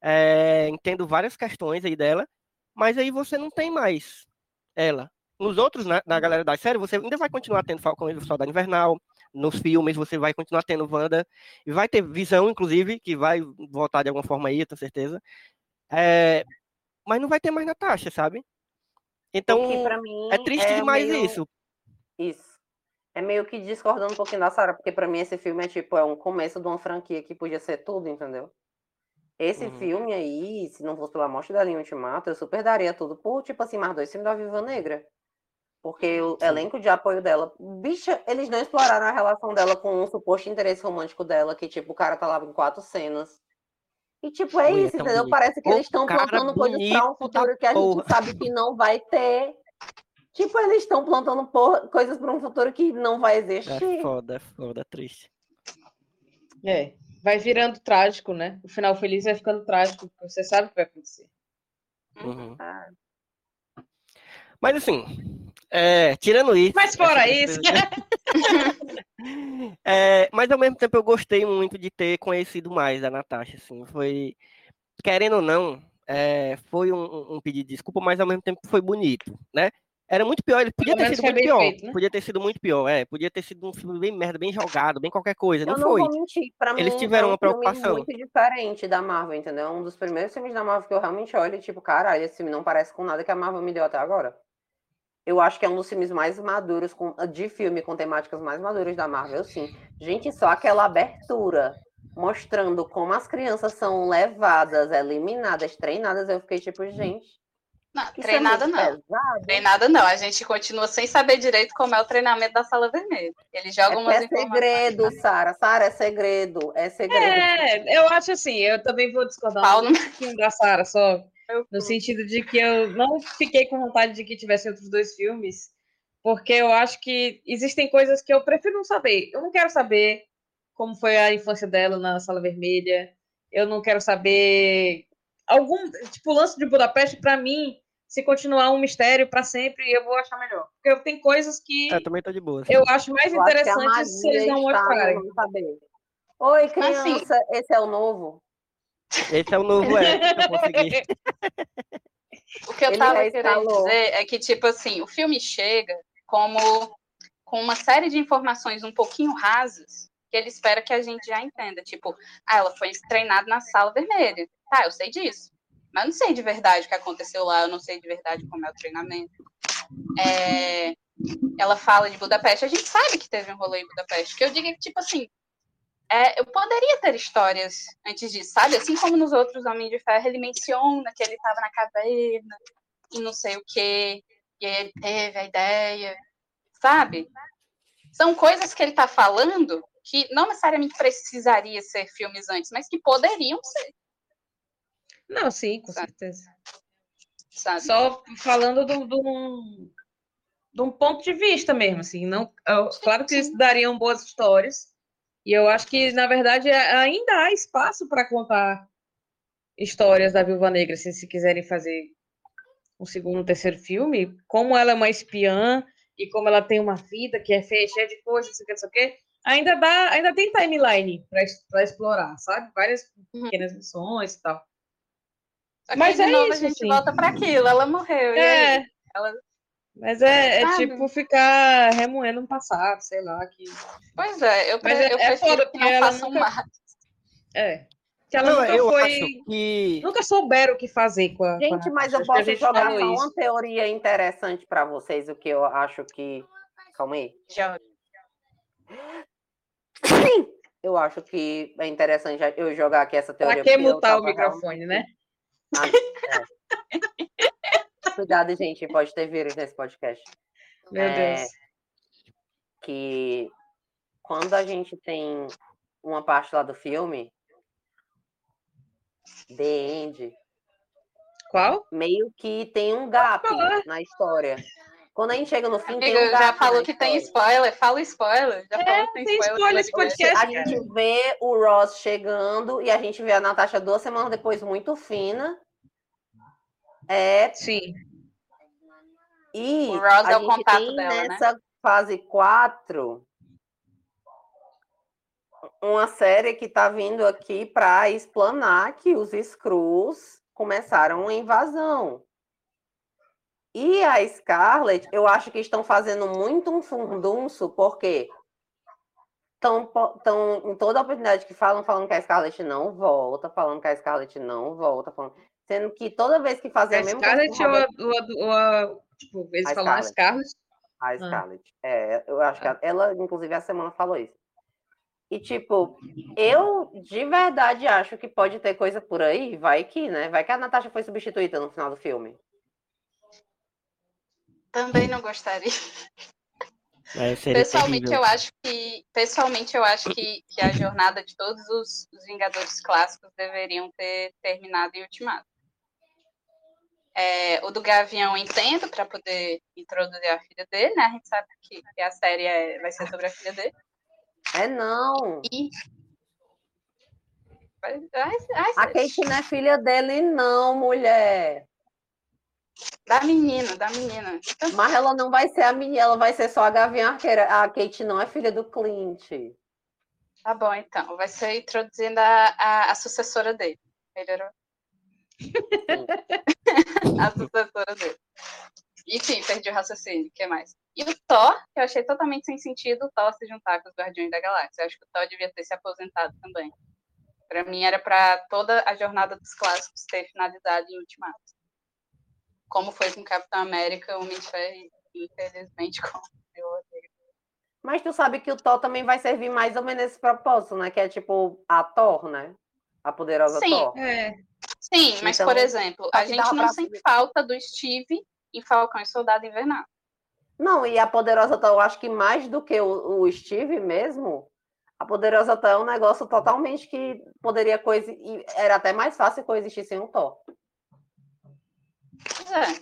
é, entendo várias questões aí dela, mas aí você não tem mais ela. Nos outros, na, na galera da série, você ainda vai continuar tendo Falcão e o Soldado Invernal, nos filmes você vai continuar tendo Wanda, e vai ter Visão, inclusive, que vai voltar de alguma forma aí, tenho certeza. É, mas não vai ter mais Natasha, sabe? Então, é triste demais meio- isso. Isso. É meio que discordando um pouquinho da Sarah, porque pra mim esse filme é tipo, é um começo de uma franquia que podia ser tudo, entendeu? Esse Uhum. filme aí, se não fosse pela morte da linha Ultimato, eu super daria tudo por, tipo assim, mais dois filmes da Viva Negra. Porque o Sim. elenco de apoio dela. Bicha, eles não exploraram a relação dela com um suposto interesse romântico dela, que, tipo, o cara tá lá em quatro cenas. E, tipo, é Ui, é isso, entendeu? bonito. Parece que Ô, eles estão plantando coisas pra um futuro que a porra. gente sabe que não vai ter. Tipo, eles estão plantando porra- coisas para um futuro que não vai É existir. foda, é foda, é triste. É. Vai virando trágico, né? O final feliz vai ficando trágico, porque você sabe o que vai acontecer. Uhum. Ah, Mas assim, é, tirando isso. Mas fora isso, É, mas ao mesmo tempo eu gostei muito de ter conhecido mais da Natasha, assim, foi, querendo ou não, é, foi um, um pedido de desculpa, mas ao mesmo tempo foi bonito, né? Era muito pior, ele podia ter sido muito pior, feito, né? podia ter sido muito pior, é, podia ter sido um filme bem merda, bem jogado, bem qualquer coisa, não eu não foi. vou mentir, pra mim Eles tiveram é um uma filme preocupação. muito diferente da Marvel, entendeu? Um dos primeiros filmes da Marvel que eu realmente olho e tipo, caralho, esse filme não parece com nada que a Marvel me deu até agora. Eu acho que é um dos filmes mais maduros, com- de filme com temáticas mais maduras da Marvel, sim. Gente, só aquela abertura mostrando como as crianças são levadas, eliminadas, treinadas, eu fiquei tipo, gente, Não, Isso treinada é não. pesado. Treinada não. A gente continua sem saber direito como é o treinamento da sala vermelha. Ele joga É, umas é informações. segredo, Sara. Sara, é segredo. É segredo. É, eu acho assim, eu também vou discordar Pau um no- pouquinho da Sara, só no sentido de que eu não fiquei com vontade de que tivesse outros dois filmes, porque eu acho que existem coisas que eu prefiro não saber. Eu não quero saber como foi a infância dela na Sala Vermelha. Eu não quero saber algum tipo o lance de Budapeste para mim. Se continuar um mistério para sempre, eu vou achar melhor. Porque tem coisas que Eu também tô de boa. eu acho mais Eu acho que a interessantes se eles não mostrarem. Oi, Mas, assim, criança. Esse é o novo. Esse é o novo é, que eu consegui. O que eu Ele tava querendo dizer é que, tipo assim, o filme chega como com uma série de informações um pouquinho rasas que ele espera que a gente já entenda. Tipo, ah, ela foi treinada na sala vermelha. Tá, eu sei disso. Mas eu não sei de verdade o que aconteceu lá, eu não sei de verdade como é o treinamento. É, ela fala de Budapeste, a gente sabe que teve um rolê em Budapeste. O que eu digo é que, tipo assim, é, eu poderia ter histórias antes disso, sabe? Assim como nos outros Homens de Ferro, ele menciona que ele estava na caverna e não sei o quê, e aí ele teve a ideia, sabe? São coisas que ele está falando que não necessariamente precisaria ser filmes antes, mas que poderiam ser, Não, sim, com Sabe? certeza. sabe? Só falando de um- de um ponto de vista mesmo, assim, não, eu- claro que isso dariam boas histórias, e eu acho que, na verdade, a- ainda há espaço para contar histórias da Viúva Negra, assim, se quiserem fazer um segundo, um terceiro filme, como ela é uma espiã, e como ela tem uma vida que é feia, cheia de coisas, não sei o que, não sei o que, ainda dá, ainda tem timeline para explorar, sabe? Várias Uhum. pequenas missões e tal. Mas é novo, isso, a gente assim. volta para aquilo, ela morreu? É, Ela- mas é, é tipo ficar remoendo um passado, sei lá, que Pois é, eu, pre- Mas é- eu é prefiro foda, que não ela façam nunca- mais. é. Que ela Não, nunca eu foi, que. nunca souberam o que fazer com a. Gente, com a- mas eu posso jogar só uma teoria interessante para vocês, o que eu acho que. Calma aí. Já- Sim! Eu acho que é interessante eu jogar aqui essa teoria. Pra que mutar o microfone, né? realmente- Cuidado, gente, pode ter vírus nesse podcast. Meu É, Deus. Que quando a gente tem uma parte lá do filme, The End, Qual? meio que tem um gap na história. Quando a gente chega no fim, Amiga, tem um gap já falou que tem história. spoiler, fala spoiler. Já É, falou que tem, tem spoiler. spoiler esse podcast. podcast. A gente vê o Ross chegando e a gente vê a Natasha duas semanas depois muito fina. É, Sim. E O Ross a é o gente contato tem dela, né? nessa fase 4 uma série que tá vindo aqui para explanar que os Screws começaram uma invasão. E a Scarlett, eu acho que estão fazendo muito um fundunço, porque estão em toda a oportunidade que falam, falando que a Scarlett não volta, falando que a Scarlett não volta, falando- sendo que toda vez que fazem A a mesma coisa Scarlett com ou a, ou a- ou a- Tipo, eles A falam a Scarlett. a Scarlett. É, eu acho que ela, ela, inclusive, a semana falou isso. E, tipo, eu de verdade acho que pode ter coisa por aí, vai que, né? Vai que a Natasha foi substituída no final do filme. Também não gostaria. É, Pessoalmente, terrível. eu acho que pessoalmente eu acho que, que a jornada de todos os, os Vingadores clássicos deveriam ter terminado em Ultimato. É, o do Gavião entendo para poder introduzir a filha dele, né? A gente sabe que, que a série é- vai ser sobre a filha dele. É não. E Ai, ai, A Kate não é filha dele, não, mulher. Da menina, da menina. Mas ela não vai ser a menina, ela vai ser só a Gavião Arqueira. A Kate não é filha do Clint. Tá bom, então. Vai ser introduzindo a, a, a sucessora dele. Melhorou? a sucessora dele. Enfim, perdi o raciocínio. O que mais? E o Thor, que eu achei totalmente sem sentido o Thor se juntar com os Guardiões da Galáxia. Eu acho que o Thor devia ter se aposentado também. Pra mim, era pra toda a jornada dos clássicos ter finalizado em Ultimato. Como foi com Capitão América, Homem de Ferro e, infelizmente, com o. Mas tu sabe que o Thor também vai servir mais ou menos esse propósito, né? Que é tipo a Thor, né? A poderosa Sim. Thor. É. Sim, mas Então, por exemplo, a gente não sente falta do Steve em Falcão e Soldado Invernal. Não, e a Poderosa Tão, eu acho que mais do que o, o Steve mesmo, a Poderosa Tão é um negócio totalmente que poderia coexistir, e era até mais fácil coexistir sem o Thor. Pois é.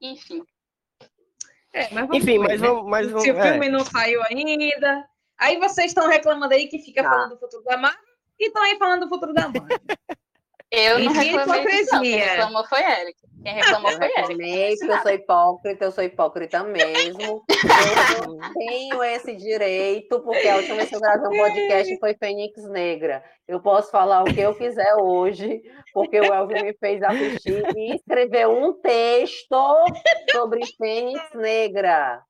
Enfim. É, mas vamos Enfim, ver, mas né? vamos. Mas Se vamos o filme é. não saiu ainda. Aí vocês estão reclamando aí que fica Tá. falando do futuro da Marvel e estão aí falando do futuro da Marvel. Eu não E reclamei disso, não. Quem hipocrisia. reclamou foi Eric. Quem reclamou Eu foi Eric. eu sou hipócrita, eu sou hipócrita mesmo. Eu não tenho esse direito, porque a última vez que eu gravei um podcast foi Fênix Negra. Eu posso falar o que eu quiser hoje, porque o Elvio me fez assistir e escrever um texto sobre Fênix Negra.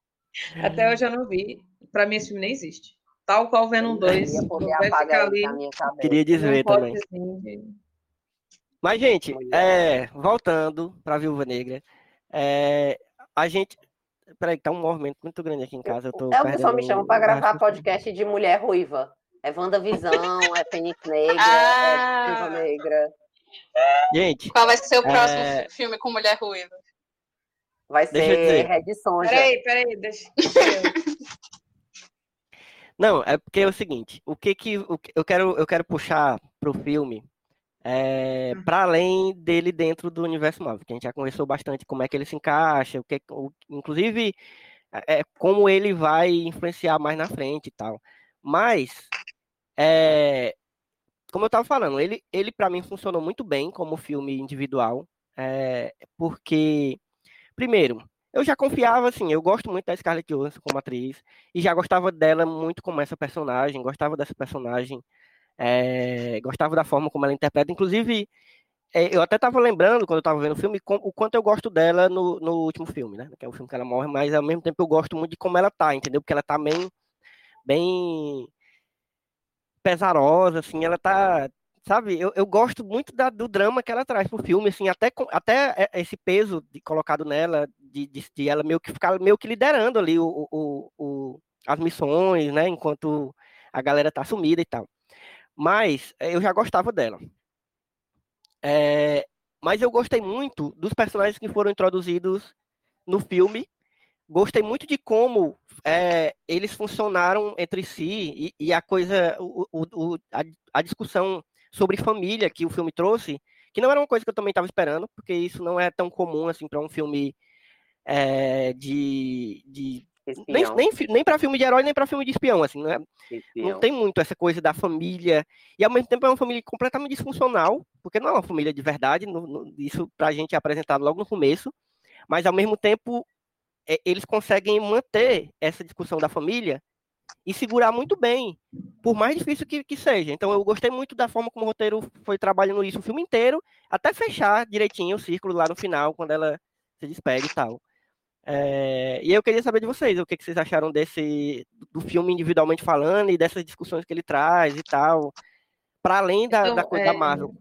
Até hoje eu não vi. Pra mim esse filme nem existe. Tal qual Venom 2. Eu vai ficar ali. cabeça. Queria dizer também. de- Mas, gente, é, voltando para a Viúva Negra, é, a gente. Peraí, tá um movimento muito grande aqui em casa. Eu tô É o pessoal me chama para gravar podcast de mulher ruiva. É WandaVisão, é Fênix Negra, Ah. é Viva Negra. Gente, Qual vai ser o próximo É. filme com mulher ruiva? Vai ser. Red Sonja. Peraí, peraí, deixa. não, é porque é o seguinte, o que que o que- eu quero eu quero puxar pro filme é, para além dele dentro do universo Marvel, que a gente já conversou bastante como é que ele se encaixa, o que o, inclusive é, como ele vai influenciar mais na frente e tal. Mas é, como eu estava falando, ele ele para mim funcionou muito bem como filme individual, é, porque primeiro eu já confiava, assim, eu gosto muito da Scarlett Johansson como atriz, e já gostava dela muito como essa personagem, gostava dessa personagem, é, gostava da forma como ela interpreta, inclusive, é, eu até estava lembrando, quando eu estava vendo o filme, com- o quanto eu gosto dela no, no último filme, né, que é o filme que ela morre, mas ao mesmo tempo eu gosto muito de como ela tá, entendeu? Porque ela tá bem, bem pesarosa, assim, ela tá, sabe, eu, eu gosto muito da- do drama que ela traz pro filme, assim, até, até é- esse peso de- colocado nela, de, de, de ela meio que ficar meio que liderando ali o, o, o- as missões, né, enquanto a galera tá sumida e tal. Mas eh, eu já gostava dela. É, mas eu gostei muito dos personagens que foram introduzidos no filme. Gostei muito de como é, eles funcionaram entre si e, e a coisa, o, o- a, a discussão sobre família que o filme trouxe, que não era uma coisa que eu também estava esperando, porque isso não é tão comum assim para um filme é, de, de Espião, nem, fi- nem para filme de herói nem para filme de espião assim, não, é- espião. não tem muito essa coisa da família e ao mesmo tempo é uma família completamente disfuncional, porque não é uma família de verdade, isso para a gente é apresentado logo no começo, mas ao mesmo tempo é, eles conseguem manter essa discussão da família e segurar muito bem, por mais difícil que, que seja. Então eu gostei muito da forma como o roteiro foi trabalhando isso o filme inteiro, até fechar direitinho o círculo lá no final, quando ela se despede e tal. É, e eu queria saber de vocês, o que, que vocês acharam desse do filme individualmente falando e dessas discussões que ele traz e tal, para além da, Então, da coisa é, da Marvel.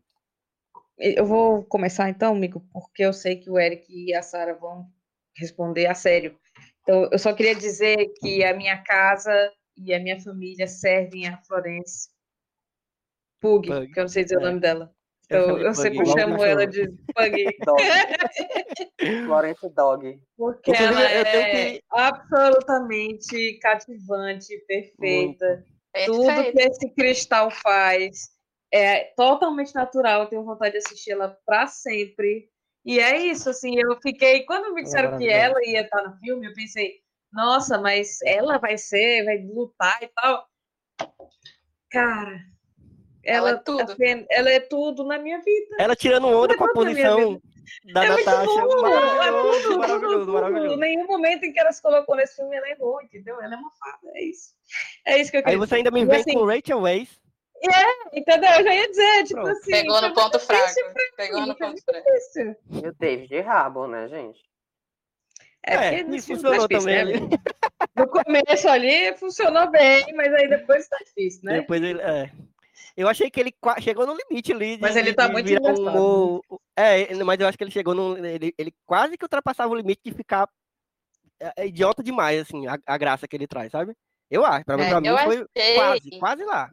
Eu vou começar então, amigo, porque eu sei que o Eric e a Sara vão responder a sério. Então, eu só queria dizer que a minha casa e a minha família servem a Florence Pug, Pug, que eu não sei dizer é. o nome dela. Eu Eu, sempre chamo ela de Pug, Dog. Florence Dog. porque ela é que- absolutamente cativante, perfeita. Tudo Perfeito. que esse cristal faz é totalmente natural. Eu tenho vontade de assistir ela para sempre. E é isso, assim, eu fiquei. Quando me disseram que ela ia estar no filme, eu pensei, nossa, mas ela vai ser, vai lutar e tal. Cara, Ela ela, é tudo. apenas- ela é tudo na minha vida. Ela tirando onda com a Tudo posição da é muito Natasha. bom, é maravilhoso, tudo, maravilhoso, tudo, maravilhoso. tudo. Nenhum momento em que ela se colocou nesse filme ela errou, entendeu? Ela é uma fada, é isso. É isso que eu Aí você ainda me vem assim, com Rachel Weisz. Entendeu? Eu já ia dizer, tipo Pronto. assim. Pegou no ponto fraco. Pegou no ponto fraco. E o David Harbour, né, gente? É, É, porque isso tá funcionou difícil, também né? No começo ali funcionou bem, mas aí depois tá difícil, né? Depois ele. É. Eu achei que ele chegou no limite ali. De, Mas ele tá muito engraçado, humor- É, mas eu acho que ele chegou no. Ele, ele quase que ultrapassava o limite de ficar é, é idiota demais, assim, a, a graça que ele traz, sabe? Eu acho. Pra, mim- É, pra mim foi achei- quase, quase lá.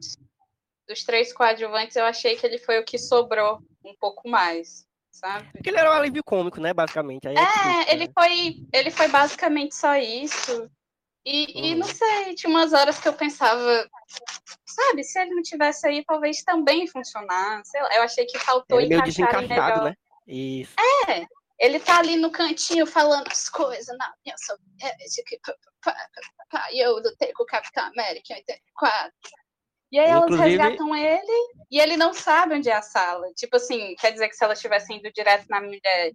dos três coadjuvantes, eu achei que ele foi o que sobrou um pouco mais, sabe? Porque ele era um alívio cômico, né, basicamente. Aí é, difícil, É, ele né? foi, ele foi basicamente só isso. E, e Uhum. não sei, tinha umas horas que eu pensava, sabe, se ele não tivesse aí, talvez também funcionasse. Sei lá, eu achei que faltou Ele meio ele desencaixado, melhor. né? Isso. Ele tá ali no cantinho falando as coisas na minha pá, e eu lutei com o Capitão América em 84. E aí elas Inclusive- resgatam ele e ele não sabe onde é a sala. Tipo assim, quer dizer que se elas tivessem ido direto na mulher,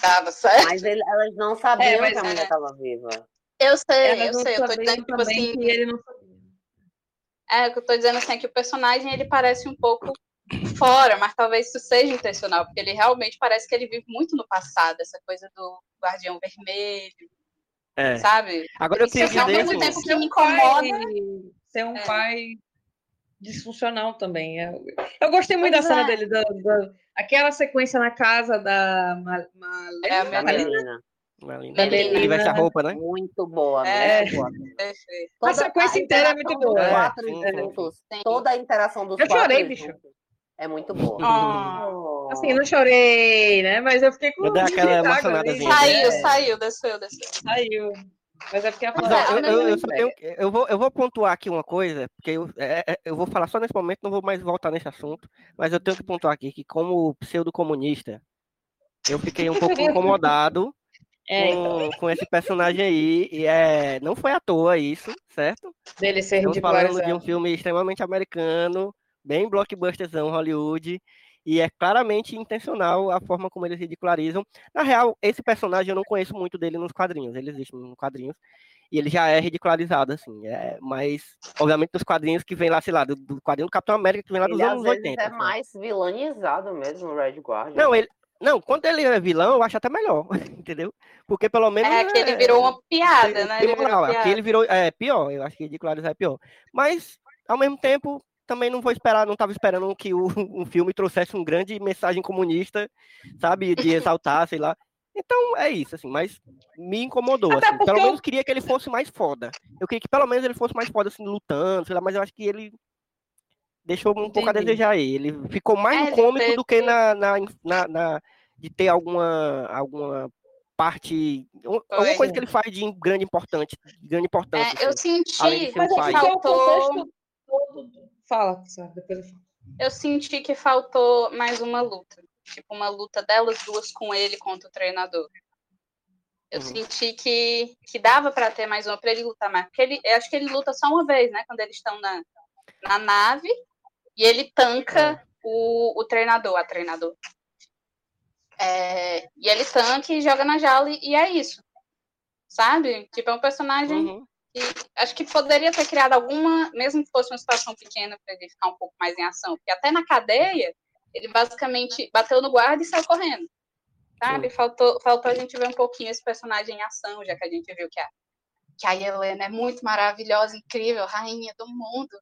tava certo? Mas ele- elas não sabiam É, que a mulher é. estava viva. Eu sei, Elas eu sei, eu tô dizendo, tipo assim, que ele não sabia. é, o que eu tô dizendo assim, é que o personagem ele parece um pouco fora, mas talvez isso seja intencional, porque ele realmente parece que ele vive muito no passado, essa coisa do Guardião Vermelho, É. sabe? Agora eu Isso queria é ao mesmo tempo que me incomoda. Ser um É. pai disfuncional também. Eu, eu gostei muito Pois da cena é. dele, da, da- aquela sequência na casa da Ma, Ma- É a Da Melina. menina. Melina, Melina. ele veste a roupa, né? Muito boa, É. muito boa. Perfeito. A sequência inteira é interação muito boa. dos É, quatro sim. juntos, toda a interação dos Eu quatro chorei, bicho. juntos é muito boa. Oh. Assim, não chorei, né? Mas eu fiquei com Eu dei aquela água ali. emocionadazinha. Saiu, É, saiu, desceu, desceu. Saiu. Mas é porque a Mas Não, é, eu, eu- eu eu, vou, eu vou pontuar aqui uma coisa, porque eu, é- é- eu vou falar só nesse momento, não vou mais voltar nesse assunto, mas eu tenho que pontuar aqui que, como pseudo-comunista, eu fiquei um pouco incomodado É, então, com, com esse personagem aí, e é, não foi à toa isso, certo? dele ser Estamos falando de um filme extremamente americano, bem blockbusterzão, Hollywood, e é claramente intencional a forma como eles ridicularizam. Na real, esse personagem eu não conheço muito dele nos quadrinhos, ele existe nos quadrinhos, e ele já é ridicularizado, assim, é, mas, obviamente, dos quadrinhos que vem lá, sei lá, do, do quadrinho do Capitão América, que vem lá dos Ele às anos vezes 80. é assim. mais vilanizado mesmo, o Red Guardian. Não, ele... Não, quando ele é vilão, eu acho até melhor, entendeu? Porque pelo menos. É que ele virou uma piada, tem- né? Ele virou moral, aqui piada. ele virou. É pior, eu acho que ridicularizar é pior. Mas, ao mesmo tempo, também não vou esperar, não estava esperando que o, um filme trouxesse uma grande mensagem comunista, sabe? De exaltar, sei lá. Então é isso, assim, mas me incomodou. Assim. Pelo eu- menos queria que ele fosse mais foda. Eu queria que pelo menos ele fosse mais foda, assim, lutando, sei lá, mas eu acho que ele deixou um pouco a Entendi. desejar aí. Ele ficou mais É, cômico do que na, na, na- na- de ter alguma, alguma parte. um- Alguma coisa que ele faz de grande importante, de grande importância. É, eu assim. de senti Mas um é faltou. Fala, depois eu falo. eu senti que faltou mais uma luta. Tipo, uma luta delas duas com ele contra o treinador. Eu Uhum. senti que, que dava pra ter mais uma pra ele lutar mais. Porque ele, eu acho que ele luta só uma vez, né? Quando eles estão na, na nave e ele tanca o, o treinador, a treinador. É, e ele tanca e joga na jaula e, e é isso. Sabe? Tipo, é um personagem Uhum. E acho que poderia ter criado alguma, mesmo que fosse uma situação pequena, para ele ficar um pouco mais em ação. Porque até na cadeia, ele basicamente bateu no guarda e saiu correndo. Sabe? Faltou, faltou a gente ver um pouquinho esse personagem em ação, já que a gente viu que a, que a Helena é muito maravilhosa, incrível, rainha do mundo.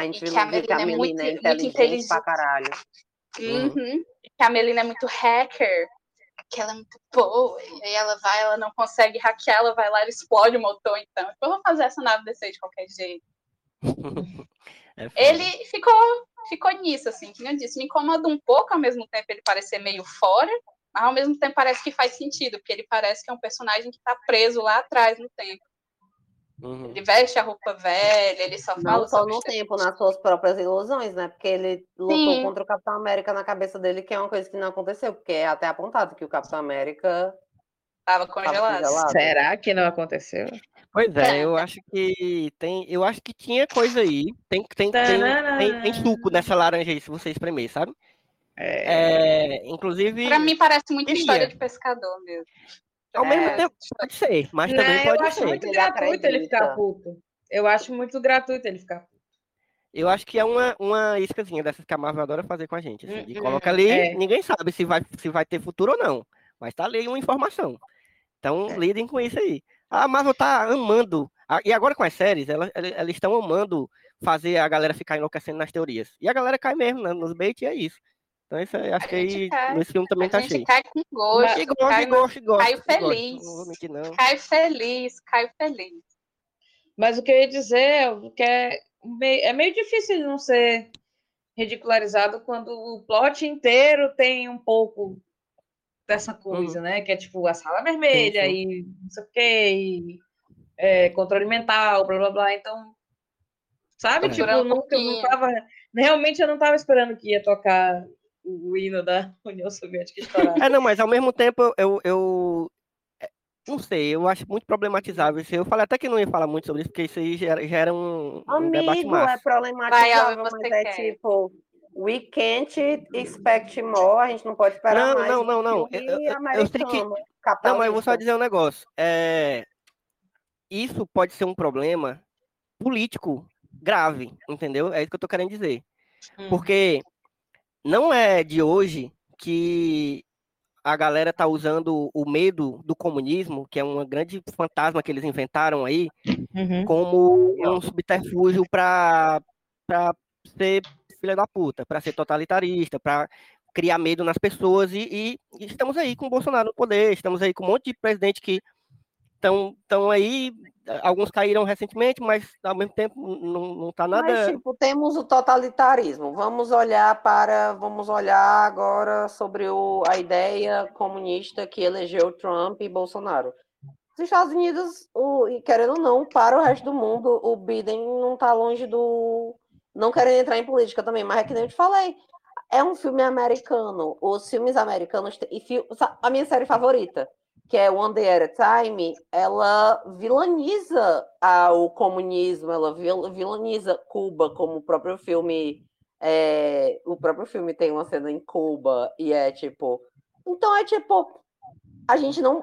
A gente E viu que a viu que a Melina é muito- é muito inteligente inteligente. pra caralho. Uhum. Uhum. Que a Melina é muito hacker, que ela é muito boa, e aí ela vai, ela não consegue hackear, ela vai lá e explode o motor, então. Eu vou fazer essa nave descer de qualquer jeito. É ele ficou, ficou nisso, assim, que eu disse, me incomoda um pouco, ao mesmo tempo ele parecer meio fora, mas ao mesmo tempo parece que faz sentido, porque ele parece que é um personagem que tá preso lá atrás no tempo. Uhum. Ele veste a roupa velha, ele só fala Não só no tempo, nas suas próprias ilusões, né? Porque ele lutou Sim. contra o Capitão América na cabeça dele, que é uma coisa que não aconteceu, porque é até apontado que o Capitão América tava estava congelado. congelado. Será que não aconteceu? Pois é, eu acho que tem, eu acho que tinha coisa aí, tem tem tem, tem, tem suco nessa laranja aí se você espremer, sabe? É, É, inclusive, Pra mim parece muito história de pescador mesmo. Ao mesmo é, tempo pode ser, mas Né, também eu pode acho ser. muito Ele gratuito ele ficar puto. Eu acho muito gratuito ele ficar puto. Eu acho que é uma, uma iscazinha dessas que a Marvel adora fazer com a gente. Assim, de Hum, coloca ali, é. ninguém sabe se vai, se vai ter futuro ou não. Mas tá ali uma informação. Então, É. lidem com isso aí. A Marvel tá amando. E agora com as séries, elas elas- elas estão amando fazer a galera ficar enlouquecendo nas teorias. E a galera cai mesmo né, nos bait e é isso. Então, isso aí, acho que aí cai. nesse filme também A tá gente cheio. cai com gosto, E gosto, cai, gosto, gosto. cai gosto. feliz. Não vou mentir, não. cai feliz, cai feliz. Mas o que eu ia dizer é que é me- é meio difícil ele não ser ridicularizado quando o plot inteiro tem um pouco dessa coisa, né? Que é tipo a sala vermelha sim. e não sei o quê, e é, controle mental, blá blá blá. Então, sabe? É. Tipo, nunca, eu não tava. Realmente eu não tava esperando que ia tocar o hino da União Soviética estourar. É, não, mas ao mesmo tempo eu, eu é, não sei, eu acho muito problematizável isso. Eu falei até que não ia falar muito sobre isso, porque isso aí gera, gera um, um debate Amigo, é massa. problematizável, Vai, mas é quer. tipo, we can't expect more, a gente não pode esperar Não, mais. não, não, não, eu- eu- eu sei que- Não, mas eu vou só dizer um negócio. É, isso pode ser um problema político grave, entendeu? É isso que eu tô querendo dizer. Hum. Porque não é de hoje que a galera tá usando o medo do comunismo, que é um grande fantasma que eles inventaram aí, Uhum. como um subterfúgio para ser filha da puta, para ser totalitarista, para criar medo nas pessoas e, e estamos aí com o Bolsonaro no poder, estamos aí com um monte de presidente que estão estão aí, alguns caíram recentemente, mas ao mesmo tempo não, não tá Mas, nada. tipo, temos o totalitarismo. Vamos olhar para. Vamos olhar agora sobre o, a ideia comunista que elegeu Trump e Bolsonaro. Os Estados Unidos, o, e querendo ou não, para o resto do mundo, o Biden não está longe do. Não querendo entrar em política também, mas é que nem eu te falei. É um filme americano. Os filmes americanos. E fi- a minha série favorita, que é One Day at a Time, ela vilaniza o comunismo, ela vil- vilaniza Cuba, como o próprio filme. é, o próprio filme tem uma cena em Cuba, e é tipo. Então é tipo. A gente não.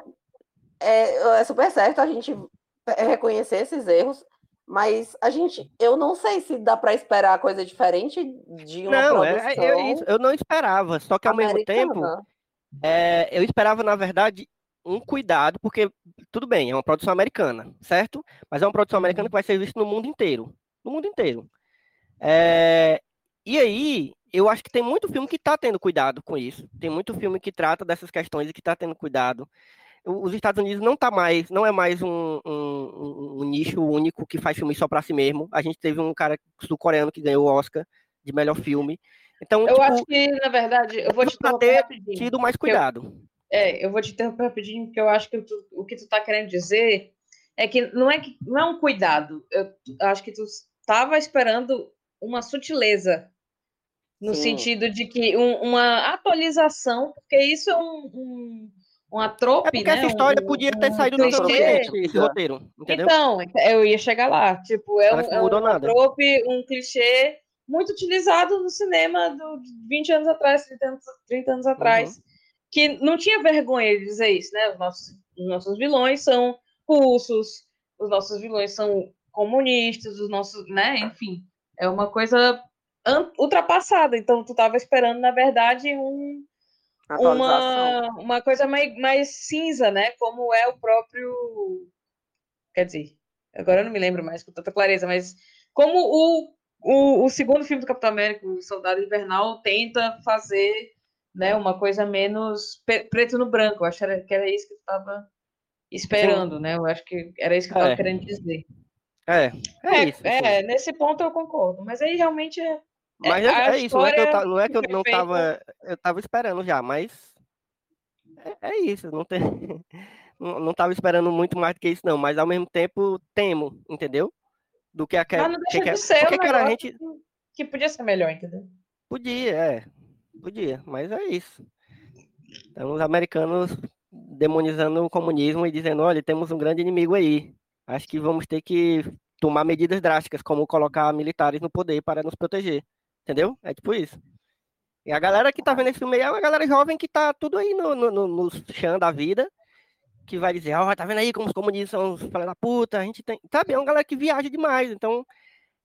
É, é super certo a gente é, reconhecer esses erros, mas a gente. Eu não sei se dá para esperar coisa diferente de uma Não, é, produção. é- é isso, eu não esperava, só que ao mesmo tempo americana. É, eu esperava, na verdade, um cuidado, porque tudo bem, é uma produção americana, certo? Mas é uma produção americana que vai ser vista no mundo inteiro. No mundo inteiro. É, e aí, eu acho que tem muito filme que está tendo cuidado com isso. Tem muito filme que trata dessas questões e que está tendo cuidado. Os Estados Unidos não tá mais, não é mais um, um- um- nicho único que faz filme só para si mesmo. A gente teve um cara sul-coreano que ganhou o Oscar de melhor filme. Então, Eu tipo, acho que, na verdade, eu vou te interromper ter rapidinho. tido mais cuidado. É, eu vou te interromper rapidinho, porque eu acho que tu- o que tu está querendo dizer é que não é, que, não é um cuidado. Eu acho que tu estava esperando uma sutileza, no Sim. sentido de que um- uma atualização, porque isso é um, um, uma trope, É porque né? essa história um- podia um ter saído naturalmente, clichê. esse roteiro, entendeu? Então, eu ia chegar lá. Tipo, é, um, é mudou uma nada. trope, um clichê muito utilizado no cinema do, de 20 anos atrás, 30 anos, 30 anos atrás, que não tinha vergonha de dizer isso, né? Os nossos, os nossos vilões são russos, os nossos vilões são comunistas, os nossos, né? Enfim, é uma coisa ultrapassada. Então, tu estava esperando, na verdade, um, uma, uma coisa mais, mais cinza, né? Como é o próprio. Quer dizer, agora eu não me lembro mais com tanta clareza, mas como o, o, o segundo filme do Capitão América, o Soldado Invernal, tenta fazer né, uma coisa menos preto no branco. Eu acho que era, que era isso que eu estava esperando, né? Eu acho que era isso que eu estava É. querendo dizer. É, é, isso. assim. é, nesse ponto eu concordo. Mas aí realmente é. Mas é, é, é isso, não é que eu, não, é que eu não tava. Eu tava esperando já, mas. É, é isso, não tem. Não, não tava esperando muito mais do que isso, não, mas ao mesmo tempo temo, entendeu? Do que a que, Mas não que, deixa que- de ser um cara, a negócio gente que podia ser melhor, entendeu? podia, é. Podia, mas é isso. Então, os americanos demonizando o comunismo e dizendo, olha, temos um grande inimigo aí. Acho que vamos ter que tomar medidas drásticas, como colocar militares no poder para nos proteger. Entendeu? É tipo isso. E a galera que tá vendo esse filme aí é uma galera jovem que tá tudo aí no, no, no, no chão da vida, que vai dizer, ó, tá vendo aí como os comunistas são os filhos da puta, a gente tem. Sabe, é uma galera que viaja demais. Então,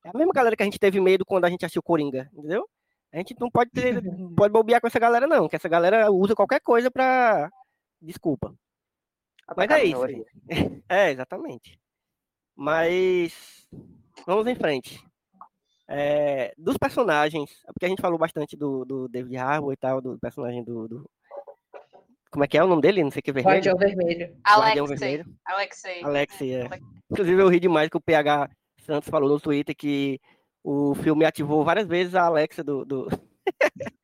é a mesma galera que a gente teve medo quando a gente assistiu Coringa, entendeu? A gente não pode ter, não pode bobear com essa galera, não, que essa galera usa qualquer coisa pra. Desculpa. Mas é isso. É, exatamente. Mas vamos em frente. É, dos personagens, é porque a gente falou bastante do, do David Harbour e tal, do personagem do, do- Como é que é o nome dele? Não sei o que vermelho. Guardião Vermelho. Guardião Alexei. Vermelho. Alexei. Alex, é. Inclusive eu ri demais que o PH Santos falou no Twitter que o filme ativou várias vezes a Alexa do. do... a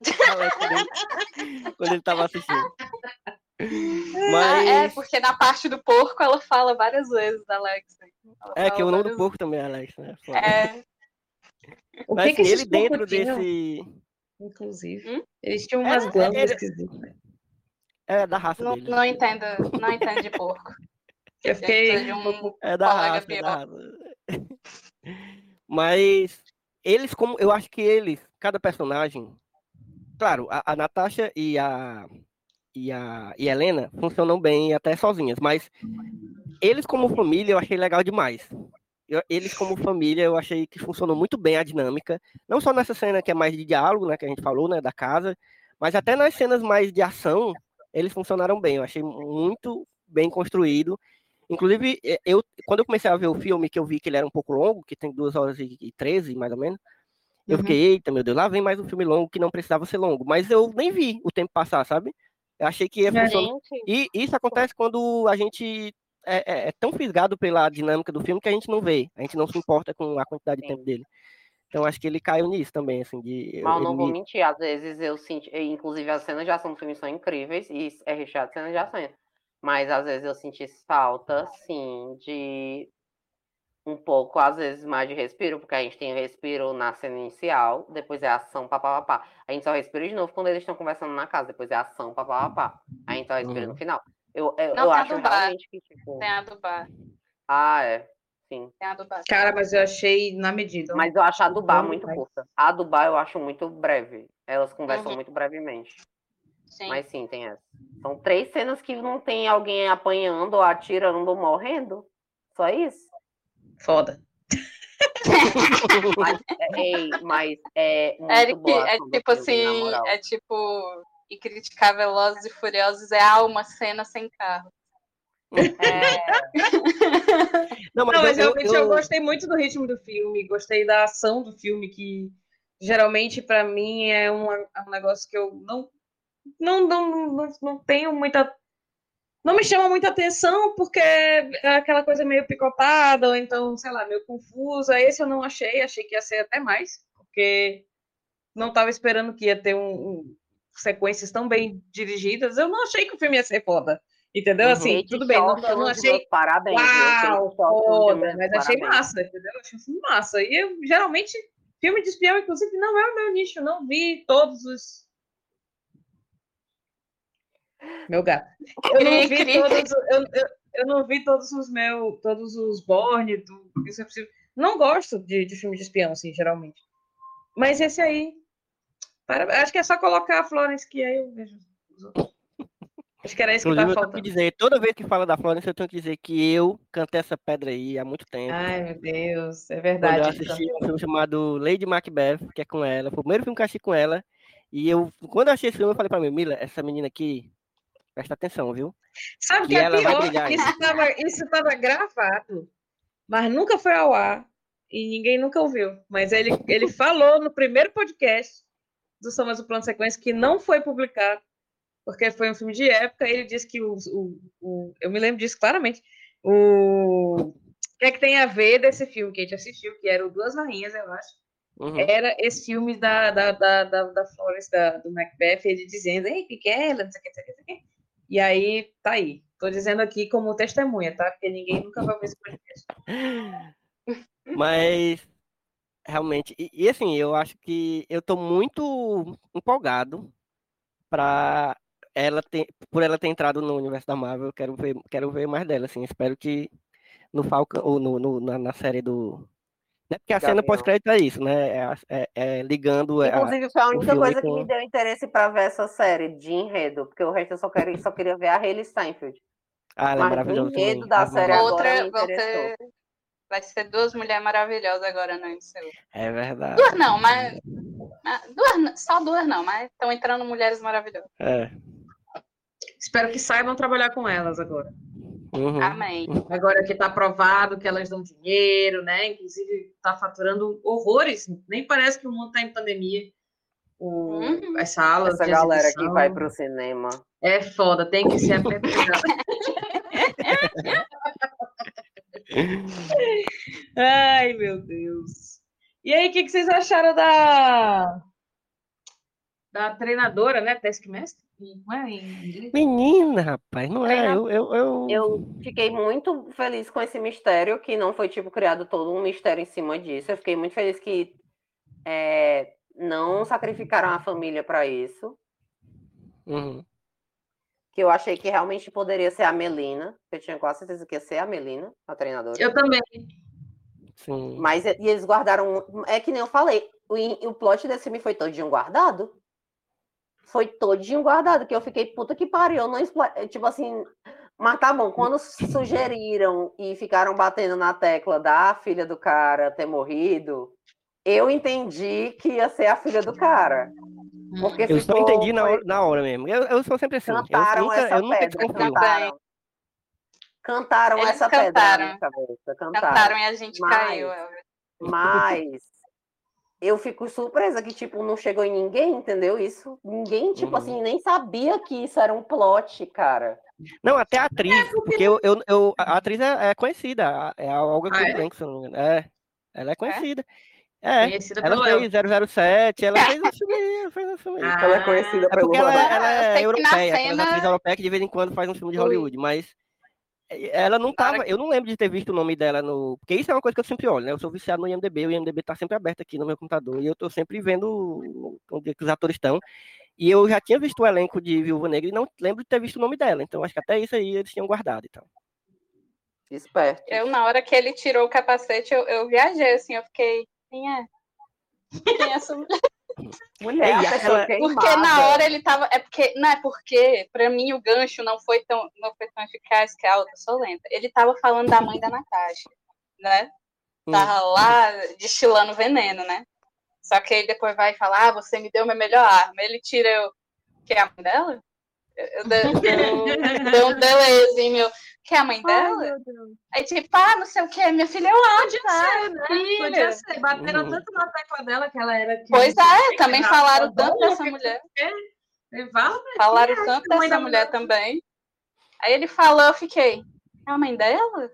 Alexa dele, quando ele tava assistindo. Ah, Mas é, porque na parte do porco ela fala várias vezes da Alexa. Ela é que fala o nome do porco também é Alexa, né? Foda. É, O Mas que, que assim, esses ele dentro desse. inclusive? Hum? Eles tinham É, umas é, glândulas ele- esquisitas. É da raça não, dele. não entendo, não entendo de porco. Eu fiquei ser de um. É da raça, é da raça. Mas eles, como eu acho que eles, cada personagem, claro, a, a Natasha e a e a e a Helena funcionam bem até sozinhas, mas eles como família eu achei legal demais. Eu- eles como família eu achei que funcionou muito bem a dinâmica, não só nessa cena que é mais de diálogo, né, que a gente falou, né, da casa, mas até nas cenas mais de ação eles funcionaram bem. Eu achei muito bem construído. Inclusive, eh, eu, quando eu comecei a ver o filme, que eu vi que ele era um pouco longo, que tem 2 horas e e 13, mais ou menos, eu Uhum. fiquei, eita, meu Deus, lá vem mais um filme longo que não precisava ser longo. Mas eu nem vi o tempo passar, sabe? Eu achei que ia É. funcionar. E isso acontece quando a gente é, é- é tão fisgado pela dinâmica do filme que a gente não vê, a gente não se importa com a quantidade de Sim. tempo dele. Então acho que ele caiu nisso também, assim, de Mas eu ele não vou me- mentir, às vezes eu senti, inclusive as cenas de ação do filme são incríveis e é recheado de cenas de ação. Mas às vezes eu senti falta, sim, de um pouco, às vezes, mais de respiro, porque a gente tem respiro na cena inicial, depois é ação, papapá. A gente só respira de novo quando eles estão conversando na casa, depois é ação, papapá. A gente só respira no Uhum. final. Eu, eu, Não, eu acho do bar. realmente que, tipo. Tem a do bar. Ah, é. Sim. Tem a do bar. Cara, mas eu achei na medida. Mas eu acho a do bar muito curta. A do bar eu acho muito breve. Elas conversam Uhum. muito brevemente. Sim. Mas sim, tem essa. São três cenas que não tem alguém apanhando, ou atirando, ou morrendo. Só isso. Foda. Mas, é, ei, mas é muito Eric, boa. é tipo assim, é tipo. E criticar Velozes e Furiosos é ah, uma cena sem carro. É, Não, mas Não, eu- mas eu- realmente eu, eu- gostei muito do ritmo do filme, gostei da ação do filme, que geralmente pra mim é um, é um negócio que eu não, não, não, não, não tenho muita. Não me chama muita atenção, porque é aquela coisa meio picotada, ou então, sei lá, meio confusa. Esse eu não achei, achei que ia ser até mais, porque não estava esperando que ia ter um, um- sequências tão bem dirigidas. Eu não achei que o filme ia ser foda. Entendeu? Uhum. Assim, tudo bem, não, não achei Parabéns? Uau, foda, mas achei parabéns. massa, entendeu? Achei um filme massa. E eu, geralmente, filme de espião, inclusive, não é o meu nicho, não vi todos os. Meu gato. Eu não vi todos, eu, eu, eu não vi todos os meus, todos os Borne, do Isso é Possível. Não gosto de, de filme de espião, assim, geralmente. Mas esse aí. para- acho que é só colocar a Florence que aí eu vejo. os outros. Acho que era isso que Inclusive, tá eu tenho que faltando. dizer, toda vez que fala da Florence, eu tenho que dizer que eu cantei essa pedra aí há muito tempo. Ai, meu Deus, é quando eu verdade. assisti um filme chamado Lady Macbeth, que é com ela. Foi o primeiro filme que eu assisti com ela. E eu, quando eu achei esse filme, eu falei pra mim, Mila, essa menina aqui, presta atenção, viu? Sabe o que é ela vai pior? Isso estava gravado, mas nunca foi ao ar e ninguém nunca ouviu. Mas ele, ele falou no primeiro podcast do Somas do Plano Sequência que não foi publicado, porque foi um filme de época. Ele disse que o, o, o- Eu me lembro disso claramente. O, o que é que tem a ver desse filme que a gente assistiu, que era o Duas Rainhas, eu acho Uhum. era esse filme da, da, da, da, da Florence, da, do Macbeth, ele dizendo, ei, que que é ela, não sei o que, não sei o que, E aí, tá aí. Tô dizendo aqui como testemunha, tá? Porque ninguém nunca vai ver esse podcast. Mas realmente, e, e assim, eu acho que eu tô muito empolgado para ela ter, por ela ter entrado no universo da Marvel, eu quero ver, quero ver mais dela, assim, espero que no Falcon ou no, no- na, na série do né? Porque a cena pós-crédito é isso, né? É, a- é- é ligando a- Inclusive, foi a única coisa que com- me deu interesse pra ver essa série de enredo, porque o resto eu só queria, só queria ver a Hayley Steinfeld. Ah, ela é Mas o maravilhosa enredo também. da Ave série Maria. agora me Outra, interessou. ter. Vai ser duas mulheres maravilhosas agora no MCU. É verdade. Duas não, mas. Duas, só duas não, mas estão entrando mulheres maravilhosas. É. Espero que saibam trabalhar com elas agora. Uhum. Amém. Agora que tá aprovado que elas dão dinheiro, né? Inclusive, tá faturando horrores. Nem parece que o mundo tá em pandemia. O, Uhum. As salas Essa de galera que vai pro cinema. É foda, tem que ser apertada. Ai, meu Deus. E aí, o que, que vocês acharam da. Da treinadora, né? Taskmaster? Não é em? Menina, rapaz, não é. Treina- Eu, eu, eu... Eu fiquei muito feliz com esse mistério, que não foi, tipo, criado todo um mistério em cima disso. Eu fiquei muito feliz que é, não sacrificaram a família para isso. Uhum. Que eu achei que realmente poderia ser a Melina. Eu tinha quase certeza que ia ser a Melina, a treinadora. Eu também. Sim. Mas e eles guardaram. É que nem eu falei, o, o plot desse filme foi todinho guardado. Foi todinho guardado, que eu fiquei, puta que pariu. eu Não é, Tipo assim. Mas tá bom, quando sugeriram e ficaram batendo na tecla da filha do cara ter morrido, eu entendi que ia ser a filha do cara. Porque Eu só ficou- entendi na hora, na hora mesmo. Eu, eu sou sempre assim. Eu Cantaram nunca, essa eu nunca pedra, desconfio. cantaram. Cantaram Eles essa pedra na cantaram. minha cabeça. Cantaram. Cantaram e a gente Mas- caiu. Elvis. Mas eu fico surpresa que, tipo, não chegou em ninguém, entendeu? Isso. Ninguém, tipo Uhum. assim, nem sabia que isso era um plot, cara. Não, até a atriz, porque eu, eu, eu- a atriz é, é conhecida, é a Olga Ah, é? Me engano. É, ela é conhecida. É, Conhecida ela fez 007, ela fez um filme, ela fez um filme. Ah, Ela é conhecida É pelo porque ela, ela é europeia, cena- atriz europeia que de vez em quando faz um filme de. Hollywood, mas ela não tava, eu não lembro de ter visto o nome dela no, porque isso é uma coisa que eu sempre olho, né? Eu sou viciado no IMDb, o IMDb tá sempre aberto aqui no meu computador e eu tô sempre vendo onde é que os atores estão. E eu já tinha visto o elenco de Viúva Negra e não lembro de ter visto o nome dela, então acho que até isso aí eles tinham guardado e tal. Esperto. Eu, na hora que ele tirou o capacete, eu, eu viajei, assim, eu fiquei, quem é? Quem é essa mulher? Mulher, Ei, a pessoa aquela- queimada. Porque na hora ele tava. É porque. Não é porque, pra mim, o gancho não foi tão, não foi tão eficaz que a outra sou lenta. Ele tava falando da mãe da Natasha, né? Hum. Tava lá destilando veneno, né? Só que ele depois vai falar, ah, você me deu minha melhor arma. Ele tira eu. Que é a mãe dela? Eu, eu, dei- eu, dei um delezinho meu. Que é a mãe dela? Aí tipo, ah, não sei o que, minha filha, eu Podia ser, né? filha. Podia ser. Bateram Uhum. tanto na tecla dela que ela era. que- Pois é, também na- falaram na tanto dessa mulher. Falaram é tanto dessa mulher também. Aí ele falou, eu fiquei, é a mãe dela?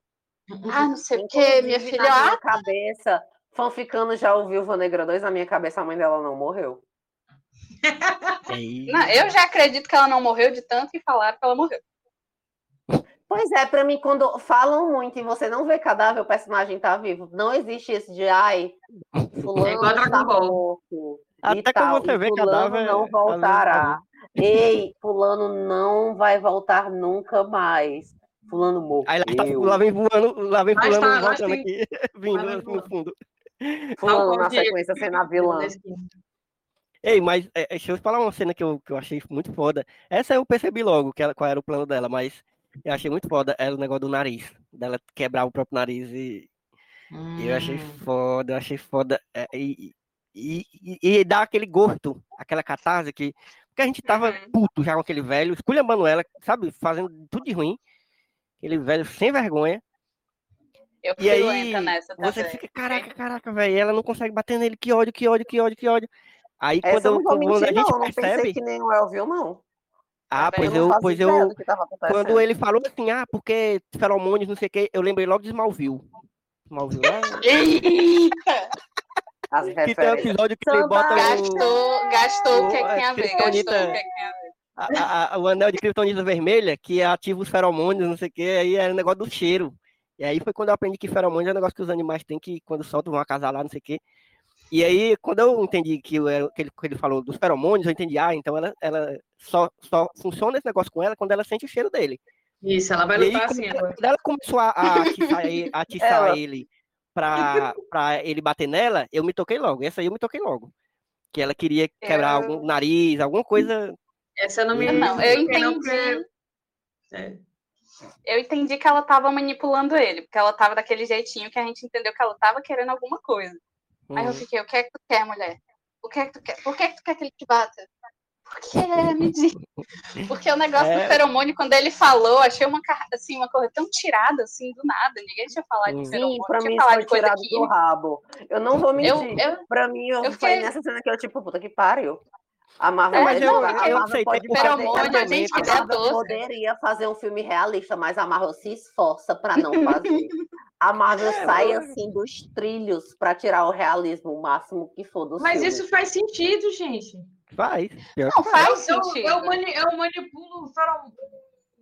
Ah, não sei o que, minha na filha, minha ah, cabeça, fanficando já o Viúva Negra 2, na minha cabeça a mãe dela não morreu. Não, eu já acredito que ela não morreu de tanto que falaram que ela morreu. Pois é, pra mim, quando falam muito e você não vê cadáver, o personagem tá vivo. Não existe esse de, ai, fulano É igual Dragon tá Ball. morto. Até e quando tal, você e vê fulano cadáver, não voltará. Ei, fulano não vai voltar nunca mais. Fulano morreu. Aí lá, tá, lá vem voando, lá vem fulano tá, voltando tem- aqui, vindo assim no fundo. Fulano Tal na sequência sendo a vilã. Ei, mas é, é, deixa eu falar uma cena que eu, que eu achei muito foda. Essa eu percebi logo que ela, qual era o plano dela, mas eu achei muito foda. Era o negócio do nariz, dela quebrar o próprio nariz e e eu achei Hum. foda, eu achei foda. é, E, e, e, e dá aquele gosto, aquela catarse que. Porque a gente tava Uhum. puto já com aquele velho, esculhambando ela, sabe? Fazendo tudo de ruim. Aquele velho sem vergonha. Eu E aí, nessa Você também. fica, caraca, caraca, velho. Ela não consegue bater nele, que ódio, que ódio, que ódio, que ódio. Aí Essa quando, eu não vou quando a mentir, gente não. Eu não percebe. pensei que nem o El viu, não. Ah, Também pois eu eu, pois eu. que. Quando ele falou assim, ah, porque feromônios, não sei o que, eu lembrei logo de Smallville. Smallville, né? Eita! As que tem um episódio que ele Samba. bota o, Gastou, gastou o que o- tinha a ver, gastou o que Kryptonita- tinha a ver. a- a- a- o anel de kryptonita vermelha, que ativa os feromônios, não sei o que, aí era o negócio do cheiro. E aí foi quando eu aprendi que feromônio é um negócio que os animais têm que, quando soltam, vão acasalar, não sei o que. E aí, quando eu entendi que, eu que, ele, que ele falou dos feromônios, eu entendi, ah, então ela, ela só, só funciona esse negócio com ela quando ela sente o cheiro dele. Isso, ela vai E aí, lutar quando assim ela, agora. quando ela começou a, a atiçar, ele, a atiçar ele pra, pra ele bater nela, eu me toquei logo. Essa aí eu me toquei logo. Que ela queria quebrar Eu- algum nariz, alguma coisa. Essa eu não me. Não, eu entendi. É. Eu entendi que ela tava manipulando ele, porque ela tava daquele jeitinho que a gente entendeu que ela tava querendo alguma coisa. Aí eu Hum. fiquei, o que é que tu quer, mulher? O que é que tu quer? Por que, que tu quer que ele te bata? Por que? Me diz. Porque o negócio É. do feromônio, quando ele falou, achei uma, assim, uma coisa tão tirada assim do nada. Ninguém tinha falado Hum. de Sim, feromônio, pra mim de coisa tirado do rabo. Eu não vou mentir. Eu, eu, Pra mim, eu, eu foi fiquei- nessa cena que eu, tipo, puta que pariu. A Marvel, É, mas pode- eu- a eu Marvel pode fazer- a gente a Marvel poderia fazer um filme realista, mas a Marvel se esforça para não fazer. A Marvel sai assim dos trilhos para tirar o realismo o máximo que for do Mas filme. isso faz sentido, gente. Faz. Pior Não faz. faz Eu, sentido. eu, mani- eu manipulo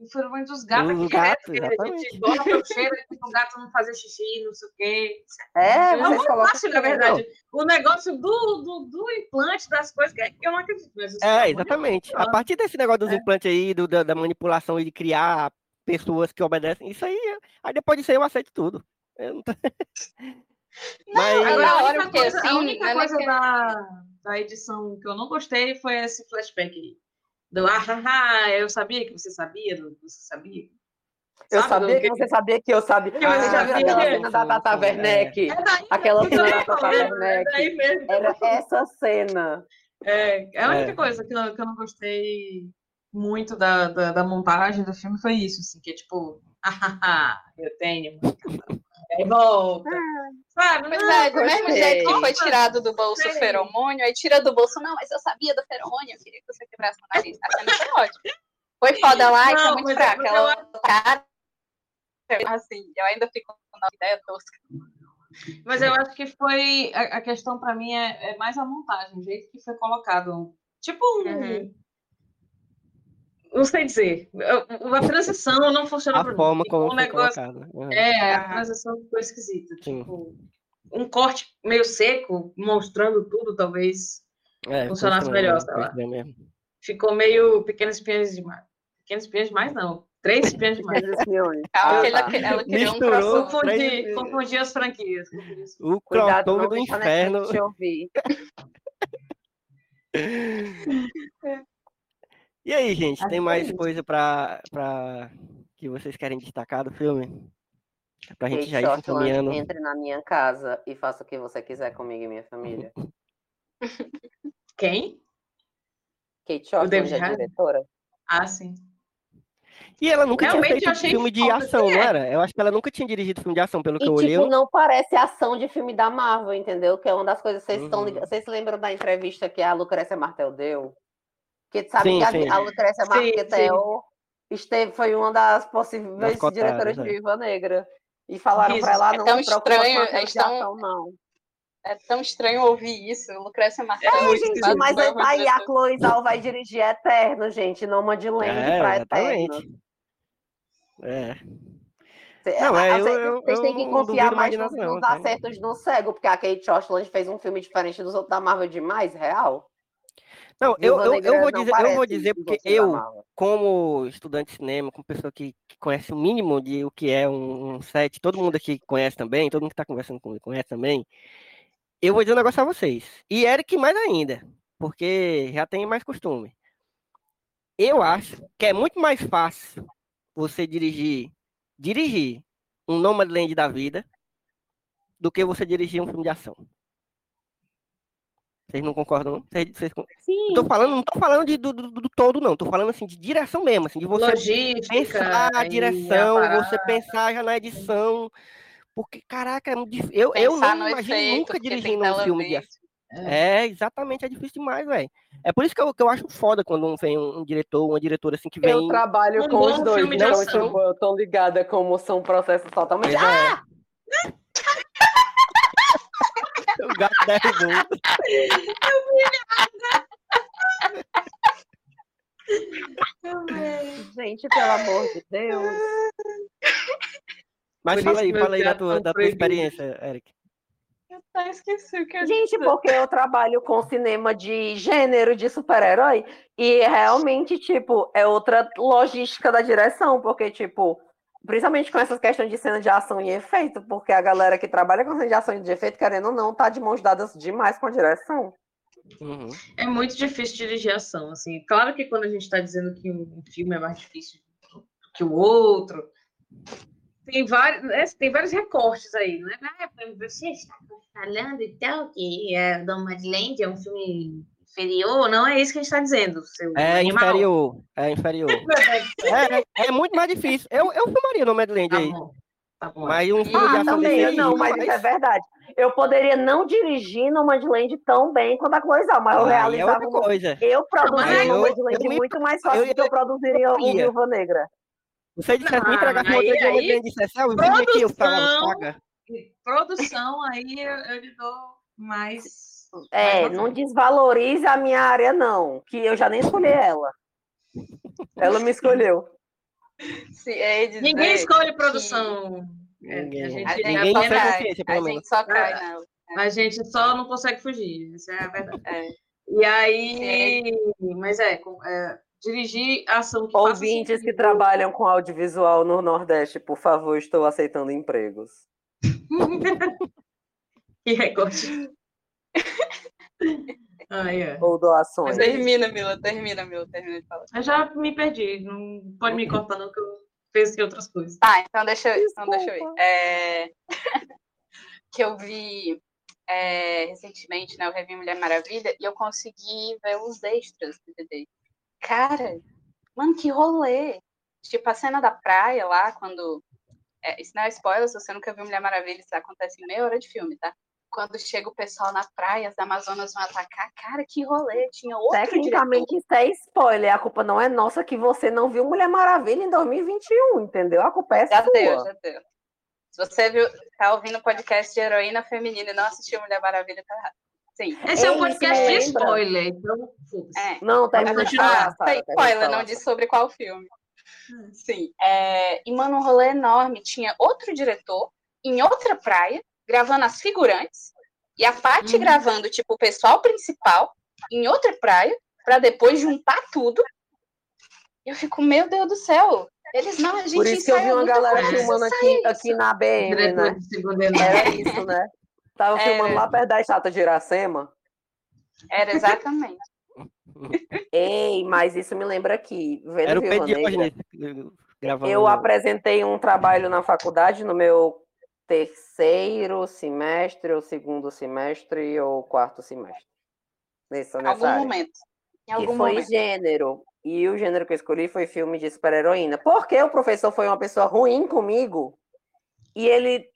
o ferom- o feromônio dos gatos Dos gatos, né? Que a gente bota o cheiro para o gato não fazer xixi, não sei o quê. É, É colocam. fácil, na verdade. O negócio do, do, do implante das coisas, que eu não acredito. Mas É, exatamente. A partir desse negócio dos É. implantes aí, do, da, da manipulação e de criar pessoas que obedecem, isso aí, aí depois disso aí eu aceito tudo. Eu não tô- Mas, Agora, Agora, a única coisa, assim, a única não é coisa que- da, da edição que eu não gostei foi esse flashback aí. Do ah, haha, eu sabia que você sabia, do- você sabia. Eu Sabe, sabia que você sabia que eu sabia. Que Você já viu sabia. aquela cena da Tata sim, Werneck? É Aquela que cena da Tata é Werneck. Era essa cena. É, é a única É. coisa que eu, que eu não gostei muito da, da, da montagem do filme foi isso, assim, que é tipo, ah, eu tenho. Aí volta. Sabe? Pois Não, é, do mesmo jeito que foi tirado do bolso o feromônio, aí tira do bolso, não, mas eu sabia do feromônio, eu queria que você quebrasse o nariz. Cena foi ótima. Foi foda lá e foi muito é fraca. Ela cara. Assim, eu ainda fico com uma ideia tosca. Mas eu acho que foi. A, a questão pra mim é, é mais a montagem, o jeito que foi colocado. Tipo um. Uhum. Não sei dizer. A, a transição não funcionou pra a mim. forma como um negócio. Uhum. É, a Ah. transição ficou esquisita. Sim. Tipo, um corte meio seco, mostrando tudo, talvez É, funcionasse melhor, né? sei lá. mesmo. ficou meio pequenos espiões demais. Pequenos espiões demais, não. Três espiões demais. Ah, tá. ela, ela criou um Misturou. crossover. Confundi, as franquias. confundi as- O não do inferno. Te ouvir. E aí, gente, Acho tem que mais é coisa pra, pra que vocês querem destacar do filme? Pra gente Kate já ir encaminhando. entre na minha casa e faça o que você quiser comigo e minha família. Quem? Kate Shortland é diretora? Ah, sim. E ela nunca tinha Realmente, eu feito filme de ação, que não é. era? Eu acho que ela nunca tinha dirigido filme de ação, pelo que E, eu olhei. tipo, não parece ação de filme da Marvel, entendeu? Que é uma das coisas. Vocês estão Uhum. ligados. Vocês se lembram da entrevista que a Lucrécia Martel deu? Que sabe Sim, que a, sim. a Lucrécia Sim, Martel esteve, foi uma das possíveis Das cotadas, diretoras de é. Viva Negra. E falaram pra ela É não tão estranho, é tão- ação, não. É tão estranho ouvir isso. Lucrécia Martel. É Gente, mas vai aí tá aí, a. Chloe Zhao vai dirigir Eterno, gente. Noma de Land É, pra exatamente. Eterno. É. Cê- Não, é, a- eu- cê- eu- Vocês eu têm que não confiar mais nos, não, nos acertos do cego, porque a Kate Shortland fez um filme diferente dos outros da Marvel demais, real. Não, eu, eu, eu vou dizer, eu vou dizer porque eu, como estudante de cinema, como pessoa que, que conhece o mínimo de o que é um, um set, todo mundo aqui conhece também, todo mundo que está conversando comigo conhece também, eu vou dizer um negócio a vocês. E Eric mais ainda, porque já tem mais costume. Eu acho que é muito mais fácil você dirigir, dirigir um Nomadland da vida do que você dirigir um filme de ação. Vocês não concordam, não? Vocês, vocês con- Sim. Tô falando, não tô falando de, do, do, do todo, não. Tô falando assim de direção mesmo, assim, de você Logística. pensar a direção, você pensar já na edição. Porque, caraca, é muito difícil. Eu, eu não no imagino efeito, nunca dirigindo um filme de ação. É, exatamente, é difícil demais, velho. É por isso que eu, que eu acho foda quando vem um, um diretor, uma diretora assim que vem. Eu trabalho Um com os dois, filme de então ação. tipo, eu tô ligada como são processos totalmente. Pois Ah! é. o gato derrubou. Gente, pelo amor de Deus. Mas Por fala aí, fala aí da tua, da tua experiência, Eric. Eu até esqueci o que eu Gente, disse. porque eu trabalho com cinema de gênero de super-herói e realmente, tipo, é outra logística da direção, porque, tipo, principalmente com essas questões de cena de ação e efeito, porque a galera que trabalha com cena de ação e de efeito, querendo ou não, tá de mãos dadas demais com a direção. Uhum. É muito difícil dirigir ação, assim. Claro que quando a gente está dizendo que um filme é mais difícil que o outro, tem vários, né, tem vários recortes aí, né? Ah, você está falando então que é, Nomadland é um filme inferior? Não é isso que a gente está dizendo, seu É animal. inferior. É inferior. É, é, é muito mais difícil. Eu, eu filmaria no Madland Tá aí. tá bom. Mas um filme de Ah, ação também, desse não, mas isso é verdade. eu poderia não dirigir no Madland tão bem quanto a coisa, mas eu Aí é realizava. outra coisa. Eu produziria no Madland eu me- muito mais fácil eu do que eu ia- produziria o. Viúva Negra. Você me entregar com aí- outra aí- dia, dissesse, ah, o vídeo aqui, eu falava, produção- paga. Produção, aí eu, eu lhe dou mais. É, não desvalorize a minha área, não, que eu já nem escolhi ela. Ela me escolheu. Se é dizer Ninguém escolhe produção. É, Ninguém. a gente, A gente Ninguém só tem cai, a gente só cai Ah, nela. a gente só não consegue fugir, essa é a verdade. É. E aí, mas é, é, dirigir ação que Ouvintes que trabalham com audiovisual no Nordeste, por favor, estou aceitando empregos. Que recorte. É. Ou doações. Termina, Mila, termina, Mila, termina de falar. Eu já me perdi, não pode me cortar não, que eu pensei em outras coisas. Tá, então deixa eu, então deixa eu ir. É, que eu vi é, recentemente, né? Eu revi Mulher Maravilha e eu consegui ver os extras do DVD. Cara, mano, que rolê! Tipo, a cena da praia lá, quando. é, isso não é spoiler, se você nunca viu Mulher Maravilha, isso acontece em meia hora de filme, tá? Quando chega o pessoal na praia, as Amazonas vão atacar. Cara, que rolê! Tinha outro diretor. Tecnicamente, isso é spoiler. A culpa não é nossa que você não viu Mulher Maravilha em 2021, entendeu? A culpa é Já sua. deu, já deu. Se você viu, tá ouvindo o podcast de heroína feminina e não assistiu Mulher Maravilha, tá errado. Sim. Esse é um podcast de spoiler, então. É. Não, não, falar, ah, tem termina de spoiler, falar. não diz sobre qual filme. Hum. Sim. É, e, mano, um rolê enorme. Tinha outro diretor em outra praia, gravando as figurantes, e a Paty Uhum. gravando, tipo, o pessoal principal em outra praia, pra depois juntar tudo. E eu fico, meu Deus do céu. Eles não, a gente Por isso que eu vi uma galera filmando aqui, aqui na BM, né? Era isso, né? Tava É. filmando lá perto da estátua de Iracema. Era exatamente. Ei, mas isso me lembra aqui, vendo Era o Pedro Negra, gravando. Eu apresentei um trabalho na faculdade no meu terceiro semestre, ou segundo semestre, ou quarto semestre. Nessa, Em nessa algum área. momento. Em que algum foi momento. gênero. E o gênero que eu escolhi foi filme de super-heroína. Porque o professor foi uma pessoa ruim comigo e ele,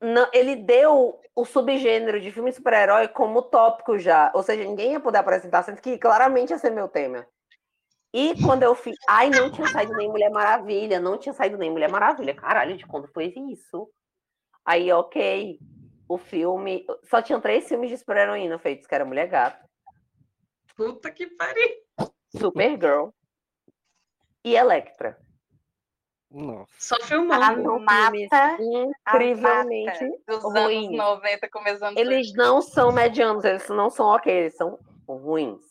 não, ele deu o subgênero de filme de super-herói como tópico já. Ou seja, ninguém ia poder apresentar, sendo que claramente ia ser meu tema. E quando eu fiz. Ai, não tinha saído nem Mulher Maravilha, não tinha saído nem Mulher Maravilha. Caralho, de quando foi isso? Aí, ok. O filme. Só tinham três filmes de super-heroína feitos, que era Mulher Gato. Puta que pariu. Supergirl e Electra. Nossa. Só filmando. São mata, incrivelmente. dos ruins. anos 90 começando Eles não são medianos, eles não são ok, eles são ruins.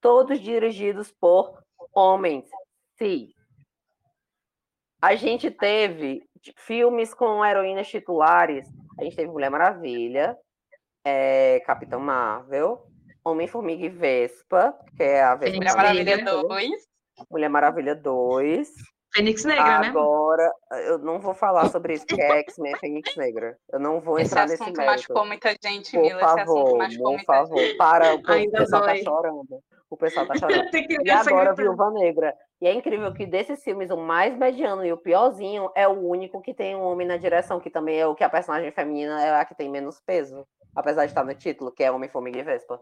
Todos dirigidos por homens. Sim. A gente teve filmes com heroínas titulares. A gente teve Mulher Maravilha, é, Capitão Marvel, Homem-Formiga e Vespa, que é a Vespa. Mulher Maravilha Negra. 2. Mulher Maravilha 2. Fênix Negra, né? Agora, eu não vou falar sobre isso, porque é X-Men Fênix Negra. Eu não vou Esse entrar nesse assunto mérito. machucou muita gente, Por Mila. Esse assunto favor, por favor, para, o Ainda pessoal tá dói. chorando. O pessoal tá chorando. E agora. Viúva Negra. E é incrível que desses filmes, o mais mediano e o piorzinho é o único que tem um homem na direção, que também é o que a personagem feminina é a que tem menos peso. Apesar de estar no título, que é Homem, Formiga e Vespa.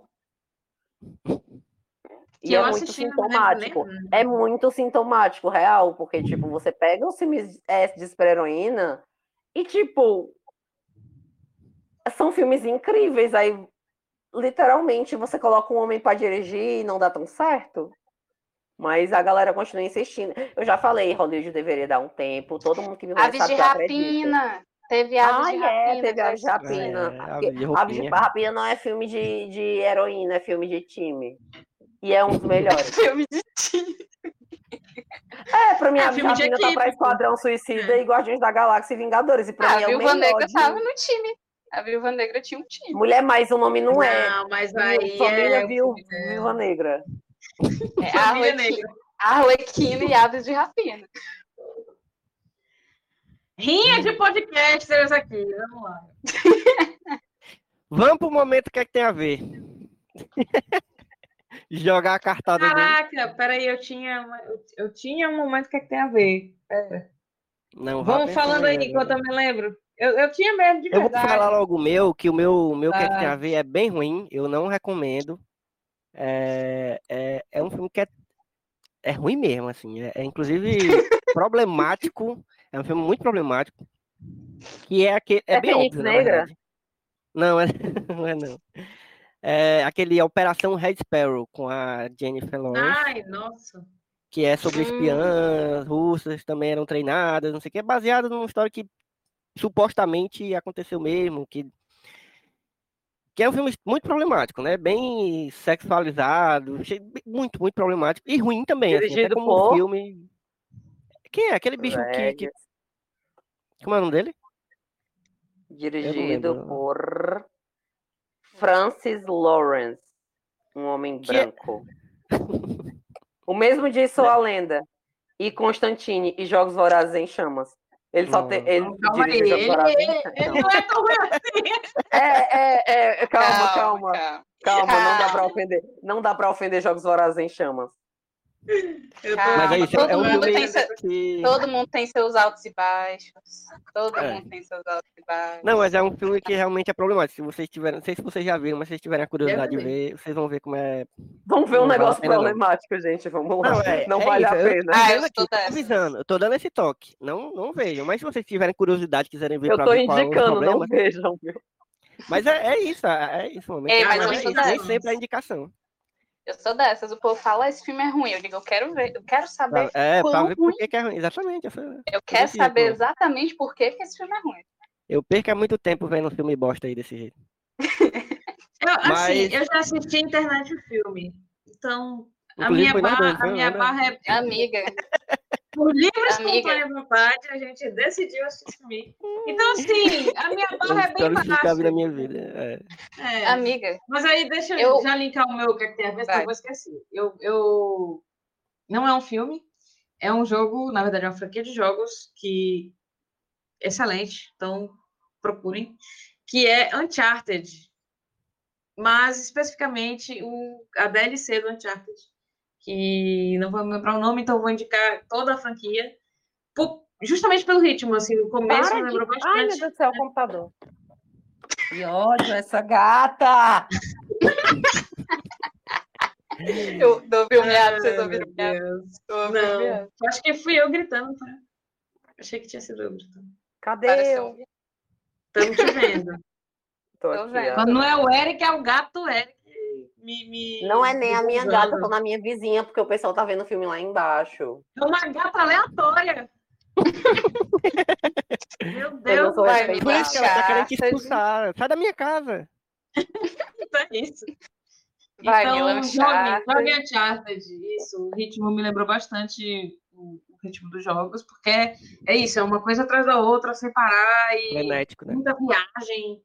E é muito sintomático. nem- É muito sintomático, real, porque, tipo, você pega os filmes é, de super-heroína e, tipo, são filmes incríveis. Aí, literalmente, você coloca um homem pra dirigir e não dá tão certo. Mas a galera continua insistindo. Eu já falei, Hollywood deveria dar um tempo. Todo mundo que me conhece sabe de que eu acredito. rapina. Teve aves Ah, de é, rapina. teve Aves de Rapina. É, Aves de Aves de Roupinha. Rapina não é filme de, de heroína, é filme de time. E é um dos melhores. assisti. Filme de time. É, pra mim, É, a filme de Vitamina tá pra. Esquadrão Suicida É. e Guardiões da Galáxia e Vingadores. E pra Ah, mim a é o Viúva melhor Negra de- tava no time. A Viúva Negra tinha um time. Mulher, mas o nome não é. Não, mas aí Família é... É- Viúva Negra. É, Arlequina. Arlequina e Aves de Rapina. Rinha de podcasters aqui, vamos lá. Vamos pro momento que é que tem a ver. Jogar a cartada dele. Caraca, peraí, eu tinha, uma- eu, eu tinha um momento que, é que tem a ver. Pera. Não, Vamos falando aí enquanto eu me lembro. Eu, eu tinha medo de Eu vou verdade. falar logo o meu, que o meu, o meu que Ah. tem a ver é bem ruim, eu não recomendo. É, é, é um filme que é, é ruim mesmo, assim. É, é inclusive problemático. É um filme muito problemático. Que é aquele. É, É bem óbvio, Negra? Não, é, não é não. É aquele Operação Red Sparrow com a Jennifer Lawrence. Ai, nossa. que é sobre Hum. espiãs russas, também eram treinadas, não sei o que, é baseado numa história que supostamente aconteceu mesmo, que, que é um filme muito problemático, né? Bem sexualizado, muito, muito problemático, e ruim também, assim, Dirigido como por? um filme... Quem é? Aquele bicho que, que... Como é o nome dele? Dirigido por Francis Lawrence, um homem Que é- branco. O mesmo de Sou a Lenda e Constantine e Jogos Vorazes em Chamas. Ele só tem. Ele Calma aí, ele, ele, não é tão ruim assim. É, é, é. Calma, calma. calma. Não dá pra Calma. ofender. Não dá pra ofender Jogos Vorazes em Chamas. Eu Calma, Mas é isso, todo é um mundo seu- que... Todo mundo tem seus altos e baixos. Todo É. mundo tem seus altos e baixos. Não, mas é um filme que realmente é problemático. Se vocês tiverem, não sei se vocês já viram, mas se vocês tiverem a curiosidade de ver. vocês vão ver como é. Vamos ver um a negócio pena, não. problemático, gente. Vamos lá. Não, é, Não é vale isso, a eu- pena. Ah, eu aqui, sou tô dessas. avisando, eu tô dando esse toque. Não, não vejam, mas se vocês tiverem curiosidade, quiserem ver Eu pra tô ver qual é o indicando, não vejam, viu? mas é, é isso, é, é isso, momento. Ei, mas nem, eu sou nem sempre é indicação. Eu sou dessas. O povo fala, "Ah, esse filme é ruim. Eu digo, eu quero ver, eu quero saber. É, quão ver ruim. por que que é ruim. Exatamente. Eu, sou- Eu quero desse saber exatamente por que, que esse filme é ruim. eu perco muito tempo vendo um filme bosta aí desse jeito. Eu, assim, Mas- eu já assisti a internet o filme. Então, a Inclusive, minha, barra, dois, a foi, minha né? barra é Amiga, por livre e espontânea vontade, a gente decidiu assistir. Então, assim, a minha barra é bem na baixa. minha vida. É. É. amiga, Mas aí deixa eu Eu- já linkar o meu que é que tem a ver, eu vou esquecer. Eu, eu... Não é um filme, é um jogo, na verdade é uma franquia de jogos que excelente, então procurem, que é Uncharted. Mas especificamente o, a DLC do Uncharted, que não vou me lembrar o nome, então vou indicar toda a franquia, por- justamente pelo ritmo, assim, o começo me de... lembrou Ai, meu bastante. Deus do céu, o computador. Que ódio, essa gata! eu ouvi o miado, vocês ouviram o meu miado? Não, acho que fui eu gritando, tá? Achei que tinha sido eu gritando. Cadê eu? Estamos te vendo. Tô Tô aqui, vendo. Quando não é o Eric, é o gato Eric. Me, me Não é nem a minha gata, eu tô na minha vizinha, porque o pessoal tá vendo o filme lá embaixo. É uma gata aleatória. Meu Deus, vai me Por isso que ela tá querendo te expulsar. Sai da minha casa. é isso. Vai, então, jogue, Uncharted. Isso, o ritmo me lembrou bastante o, o ritmo dos jogos, porque é, é isso, é uma coisa atrás da outra, sem parar e Frenético, né? muita viagem,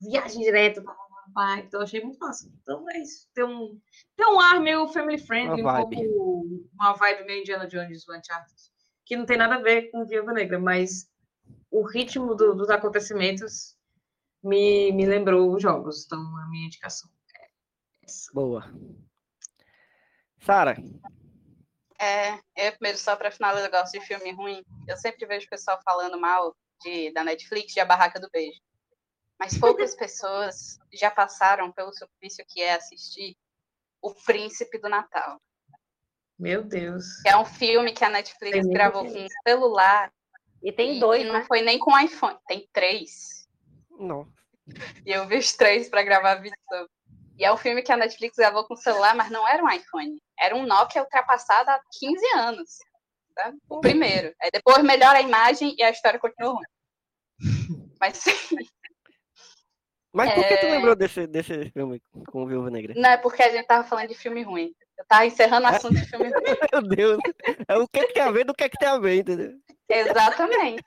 viagem direta. pá, pá. Então, eu achei muito massa. Então, é isso. Tem um, tem um ar meio family friendly, um Uma vibe. pouco, uma vibe meio Indiana Jones, o Uncharted, que não tem nada a ver com Viúva Negra, mas o ritmo do- dos acontecimentos me, me lembrou os jogos. Então, a minha indicação é essa. Boa. Sara, É, eu primeiro, só pra finalizar, eu gosto de filme ruim. Eu sempre vejo o pessoal falando mal de, da Netflix, de A Barraca do Beijo. Mas poucas pessoas já passaram pelo suplício que é assistir O Príncipe do Natal. Meu Deus. Que é um filme que a Netflix Tem gravou com um celular. E tem e, dois, e não né? foi nem com iPhone, tem três. não. E eu vi os três pra gravar vídeo sobre. E é um filme que a Netflix gravou com celular, mas não era um iPhone. Era um Nokia ultrapassado há 15 anos. tá? O primeiro. Aí depois melhora a imagem e a história continua ruim. Mas sim, Mas por que tu É. lembrou desse, desse filme com Viúva Negra? não é porque a gente tava falando de filme ruim. Eu tava encerrando o assunto de filme ruim. Meu Deus. É o que, que tem a ver do que, que tem a ver, entendeu? Exatamente.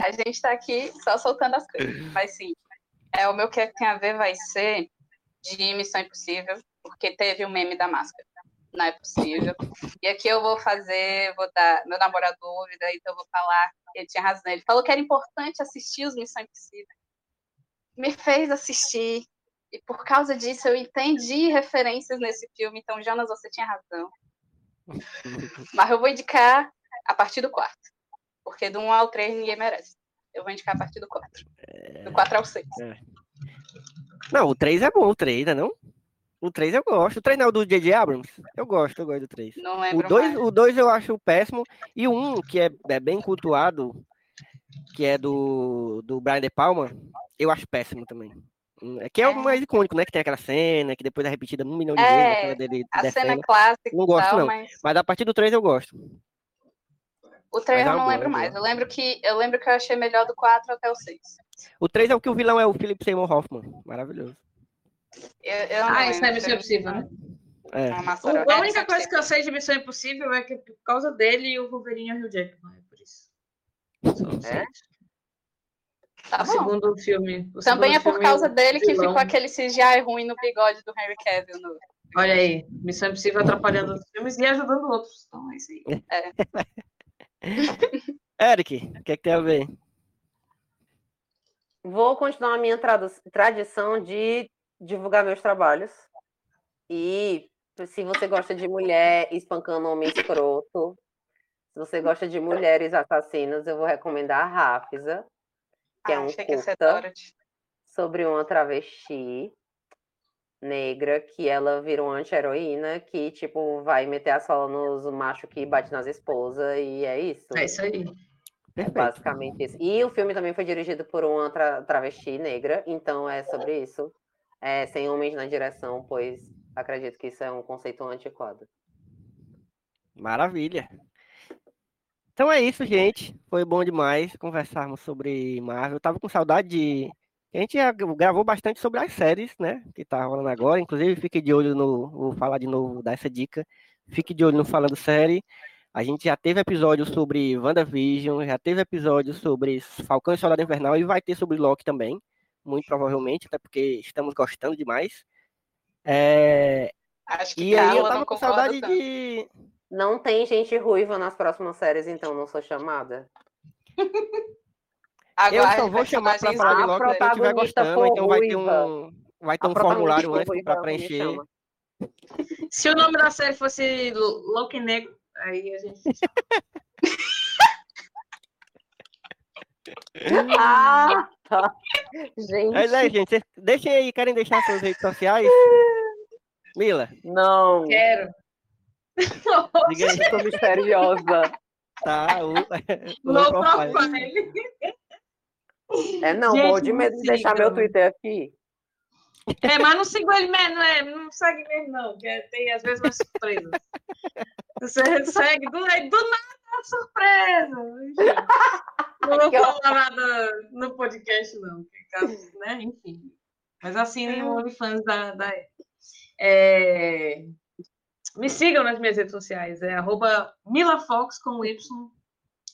A gente tá aqui só soltando as coisas. Mas sim, é, o meu que tem a ver vai ser de Missão Impossível, porque teve o meme da máscara. Não é possível. E aqui eu vou fazer, vou dar. Meu namorado daí então eu vou falar. Ele tinha razão. Ele falou que era importante assistir os Missão Impossível. Me fez assistir. E por causa disso eu entendi referências nesse filme. Então, Jonas, você tinha razão. Mas eu vou indicar a partir do quarto. Porque do 1 ao 3 ninguém merece. Eu vou indicar a partir do 4. Do 4 ao 6. Não, o 3 é bom, o 3, né não? O 3 eu gosto. O 3 não é o do J.J. Abrams? Eu gosto, eu gosto do 3. Não O lembro 2, mais. o 2 eu acho péssimo. E o 1, que é, é bem cultuado, que é do, do Brian De Palma, eu acho péssimo também. Hum, É que é o É. mais icônico, né? Que tem aquela cena, que depois é repetida um milhão de É, vezes, aquela dele A cena descendo. clássica Não e gosto, tal, não. mas Mas a partir do 3 eu gosto. o 3 Mas é eu não lembro é mais. Eu lembro que eu lembro que eu achei melhor do 4 até o 6. O 3 é o que o vilão é o Philip Seymour Hoffman. Maravilhoso. Eu, eu não Ah, isso é lembro. Missão Impossível, né? É. Uma O-. A É, única coisa que eu sei de Missão Impossível é que por causa dele o Wolverine é o Hugh Jackman, é por isso. Só. É? Tá o bom. segundo filme. o Também é segundo por filme, causa o dele que vilão. ficou aquele CGI ruim no bigode do Henry Cavill. No... Olha aí, Missão Impossível atrapalhando os filmes e ajudando outros. Então é isso aí. Eric, o que, é que tem a ver? Vou continuar a minha tradição de divulgar meus trabalhos. E se você gosta de mulher espancando homem escroto, se você gosta de mulheres assassinas, eu vou recomendar a Rafisa, que é Ah, um ia ser curta sobre uma travesti negra que ela vira uma anti-heroína que, tipo, vai meter a sola nos machos que bate nas esposas e é isso. É isso aí. É Perfeito. basicamente isso. E o filme também foi dirigido por uma tra- travesti negra, então é sobre isso. É, sem homens na direção, pois acredito que isso é um conceito antiquado. Maravilha. Então é isso, gente. Foi bom demais conversarmos sobre Marvel. Eu tava com saudade de. A gente já gravou bastante sobre as séries, né? Que tá rolando agora. Inclusive, fique de olho no. Vou falar de novo, dar essa dica. Fique de olho no Falando Série. A gente já teve episódio sobre WandaVision, já teve episódio sobre Falcão e Soldado Invernal e vai ter sobre Loki também, muito provavelmente, até porque estamos gostando demais. É, Acho que E aí eu tava com saudade tanto. de. Não tem gente ruiva nas próximas séries, então não sou chamada. Eu Aguarde só vou chamar pra personagens falar de A Loki quem estiver protagonista gostando, então vai ter um. Vai ter um formulário antes ruiva para preencher. Se o nome da série fosse Loki Negro, aí a gente. Ah, tá. Gente, Mas é, gente, deixem aí, querem deixar suas redes sociais? Mila, não. Quero. Diga aí. Sou misteriosa. Tá, o, o Low profile. profile. É, não, Gente, morro de medo de deixar meu. Twitter aqui. É, mas não sigo ele mesmo, não, é, não segue mesmo, não. Que é- tem às vezes umas surpresas. Você segue do, aí do nada é surpresa. Não vou Que falar nada no podcast, não. que caso, né? Enfim. Mas assinem o OnlyFans da, da é, Me sigam nas minhas redes sociais. É arroba milafox com Y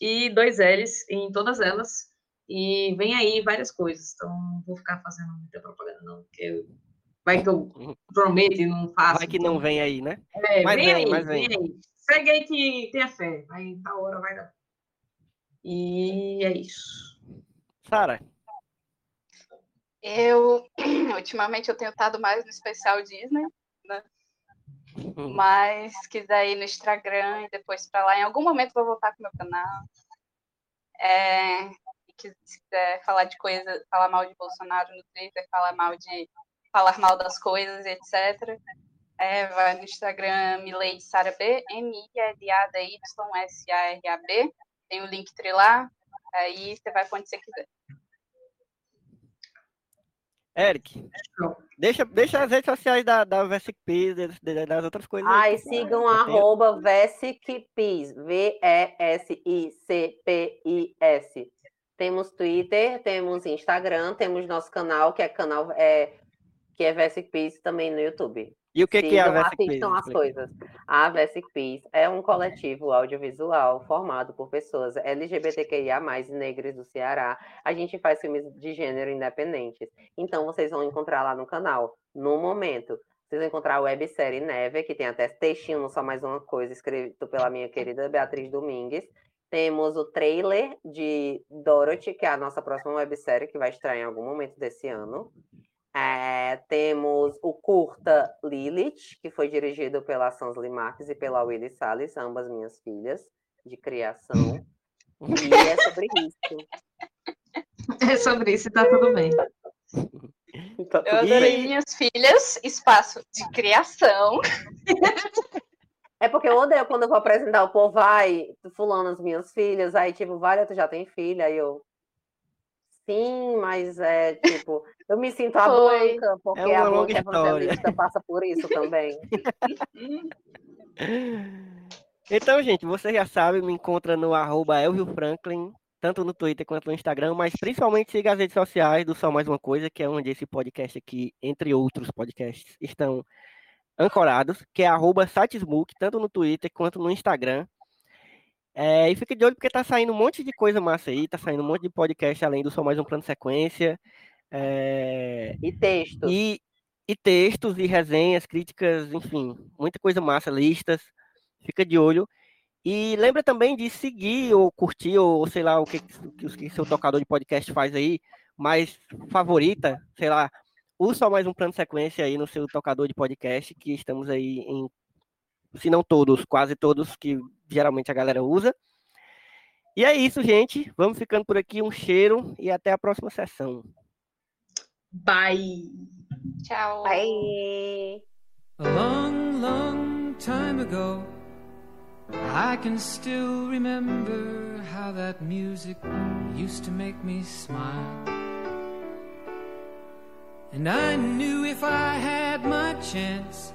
e dois L's em todas elas. E vem aí várias coisas. Então, não vou ficar fazendo muita propaganda, não, porque eu- vai que eu prometo e não faço. Vai que não vem aí, né? É, Mas vem, vem, aí, mas vem. vem. aí. Segue aí que tenha fé. Vai, tal hora vai dar. E é isso. Sara, Eu, ultimamente, eu tenho estado mais no especial Disney, Uhum. mas se quiser ir no Instagram e depois para lá, em algum momento vou voltar com meu canal. É, se quiser falar de coisa, falar mal de Bolsonaro no Twitter, falar mal de falar mal das coisas, etc. É, vai no Instagram Milady Sara B, M-I-L-A-D-Y-S-A-R-A-B. Tem o link lá. Aí você vai para onde você quiser. Eric, deixa, deixa as redes sociais da, da Vesic das, outras coisas. Ai, que- sigam tem. arroba VESICPIS, V-E-S-I-C-P-I-S. Temos Twitter, temos Instagram, temos nosso canal, que é canal é, que é Vesic Peace também no YouTube. E o que, que é a Sigam, Vesic Peace? assistam as coisas. A Vesic Peace é um coletivo audiovisual formado por pessoas LGBTQIA+, negras do Ceará. A gente faz filmes de gênero independentes. Então, vocês vão encontrar lá no canal, no momento. Vocês vão encontrar a websérie Neve, que tem até textinho, não só mais uma coisa, escrito pela minha querida Beatriz Domingues. Temos o trailer de Dorothy, que é a nossa próxima websérie, que vai estrear em algum momento desse ano. É, temos o curta Lilith, que foi dirigido pela Sansley Marques e pela Willy Salles, ambas minhas filhas de criação. E é sobre isso. É sobre isso e tá tudo bem. Tá Eu tudo adorei bem. minhas filhas, espaço de criação. É porque eu odeio quando eu vou apresentar o povo, vai, fulano, as minhas filhas, aí tipo, vale, tu já tem filha, aí eu. Sim, mas é tipo, eu me sinto a Foi. Blanca, porque É a longa Blanca história. evangelista passa por isso também. Então, gente, você já sabe, me encontra no arroba Elvio Franklin, tanto no Twitter quanto no Instagram, mas principalmente siga as redes sociais do Só Mais Uma Coisa, que é onde esse podcast aqui, entre outros podcasts, estão ancorados, que é arroba Satesmook, tanto no Twitter quanto no Instagram. É, e fique de olho porque tá saindo um monte de coisa massa aí, tá saindo um monte de podcast além do Só Mais Um Plano Sequência. É, E texto. e, e textos e resenhas, críticas, enfim, muita coisa massa, listas. Fica de olho. E lembra também de seguir ou curtir, ou sei lá, o que, o que seu tocador de podcast faz aí, mais favorita, sei lá, usa só mais um plano sequência aí no seu tocador de podcast, que estamos aí em, se não todos, quase todos que geralmente a galera usa. E é isso, gente. Vamos ficando por aqui. Um cheiro e até a próxima sessão. Bye. Tchau. Aí. A long, long time ago, I can still remember how that music used to make me smile. And I knew if I had my chance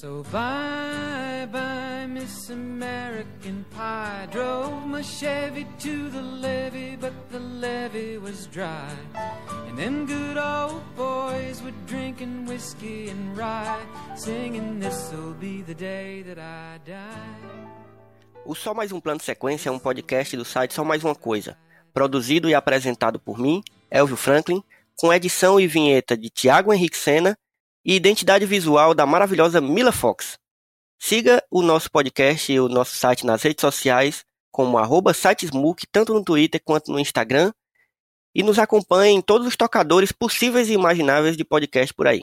So bye bye, Miss American Pie. Drove my Chevy to the levee, but the levee was dry. And them good old boys were drinking whiskey and rye, singing, This'll be the day that I die. O Só Mais Um Plano Sequência é um podcast do site Só Mais Uma Coisa, produzido e apresentado por mim, Elvio Franklin, com edição e vinheta de Tiago Henrique Sena e identidade visual da maravilhosa Mila Fox. Siga o nosso podcast e o nosso site nas redes sociais, como arroba sitesmook, tanto no Twitter quanto no Instagram, e nos acompanhe em todos os tocadores possíveis e imagináveis de podcast por aí.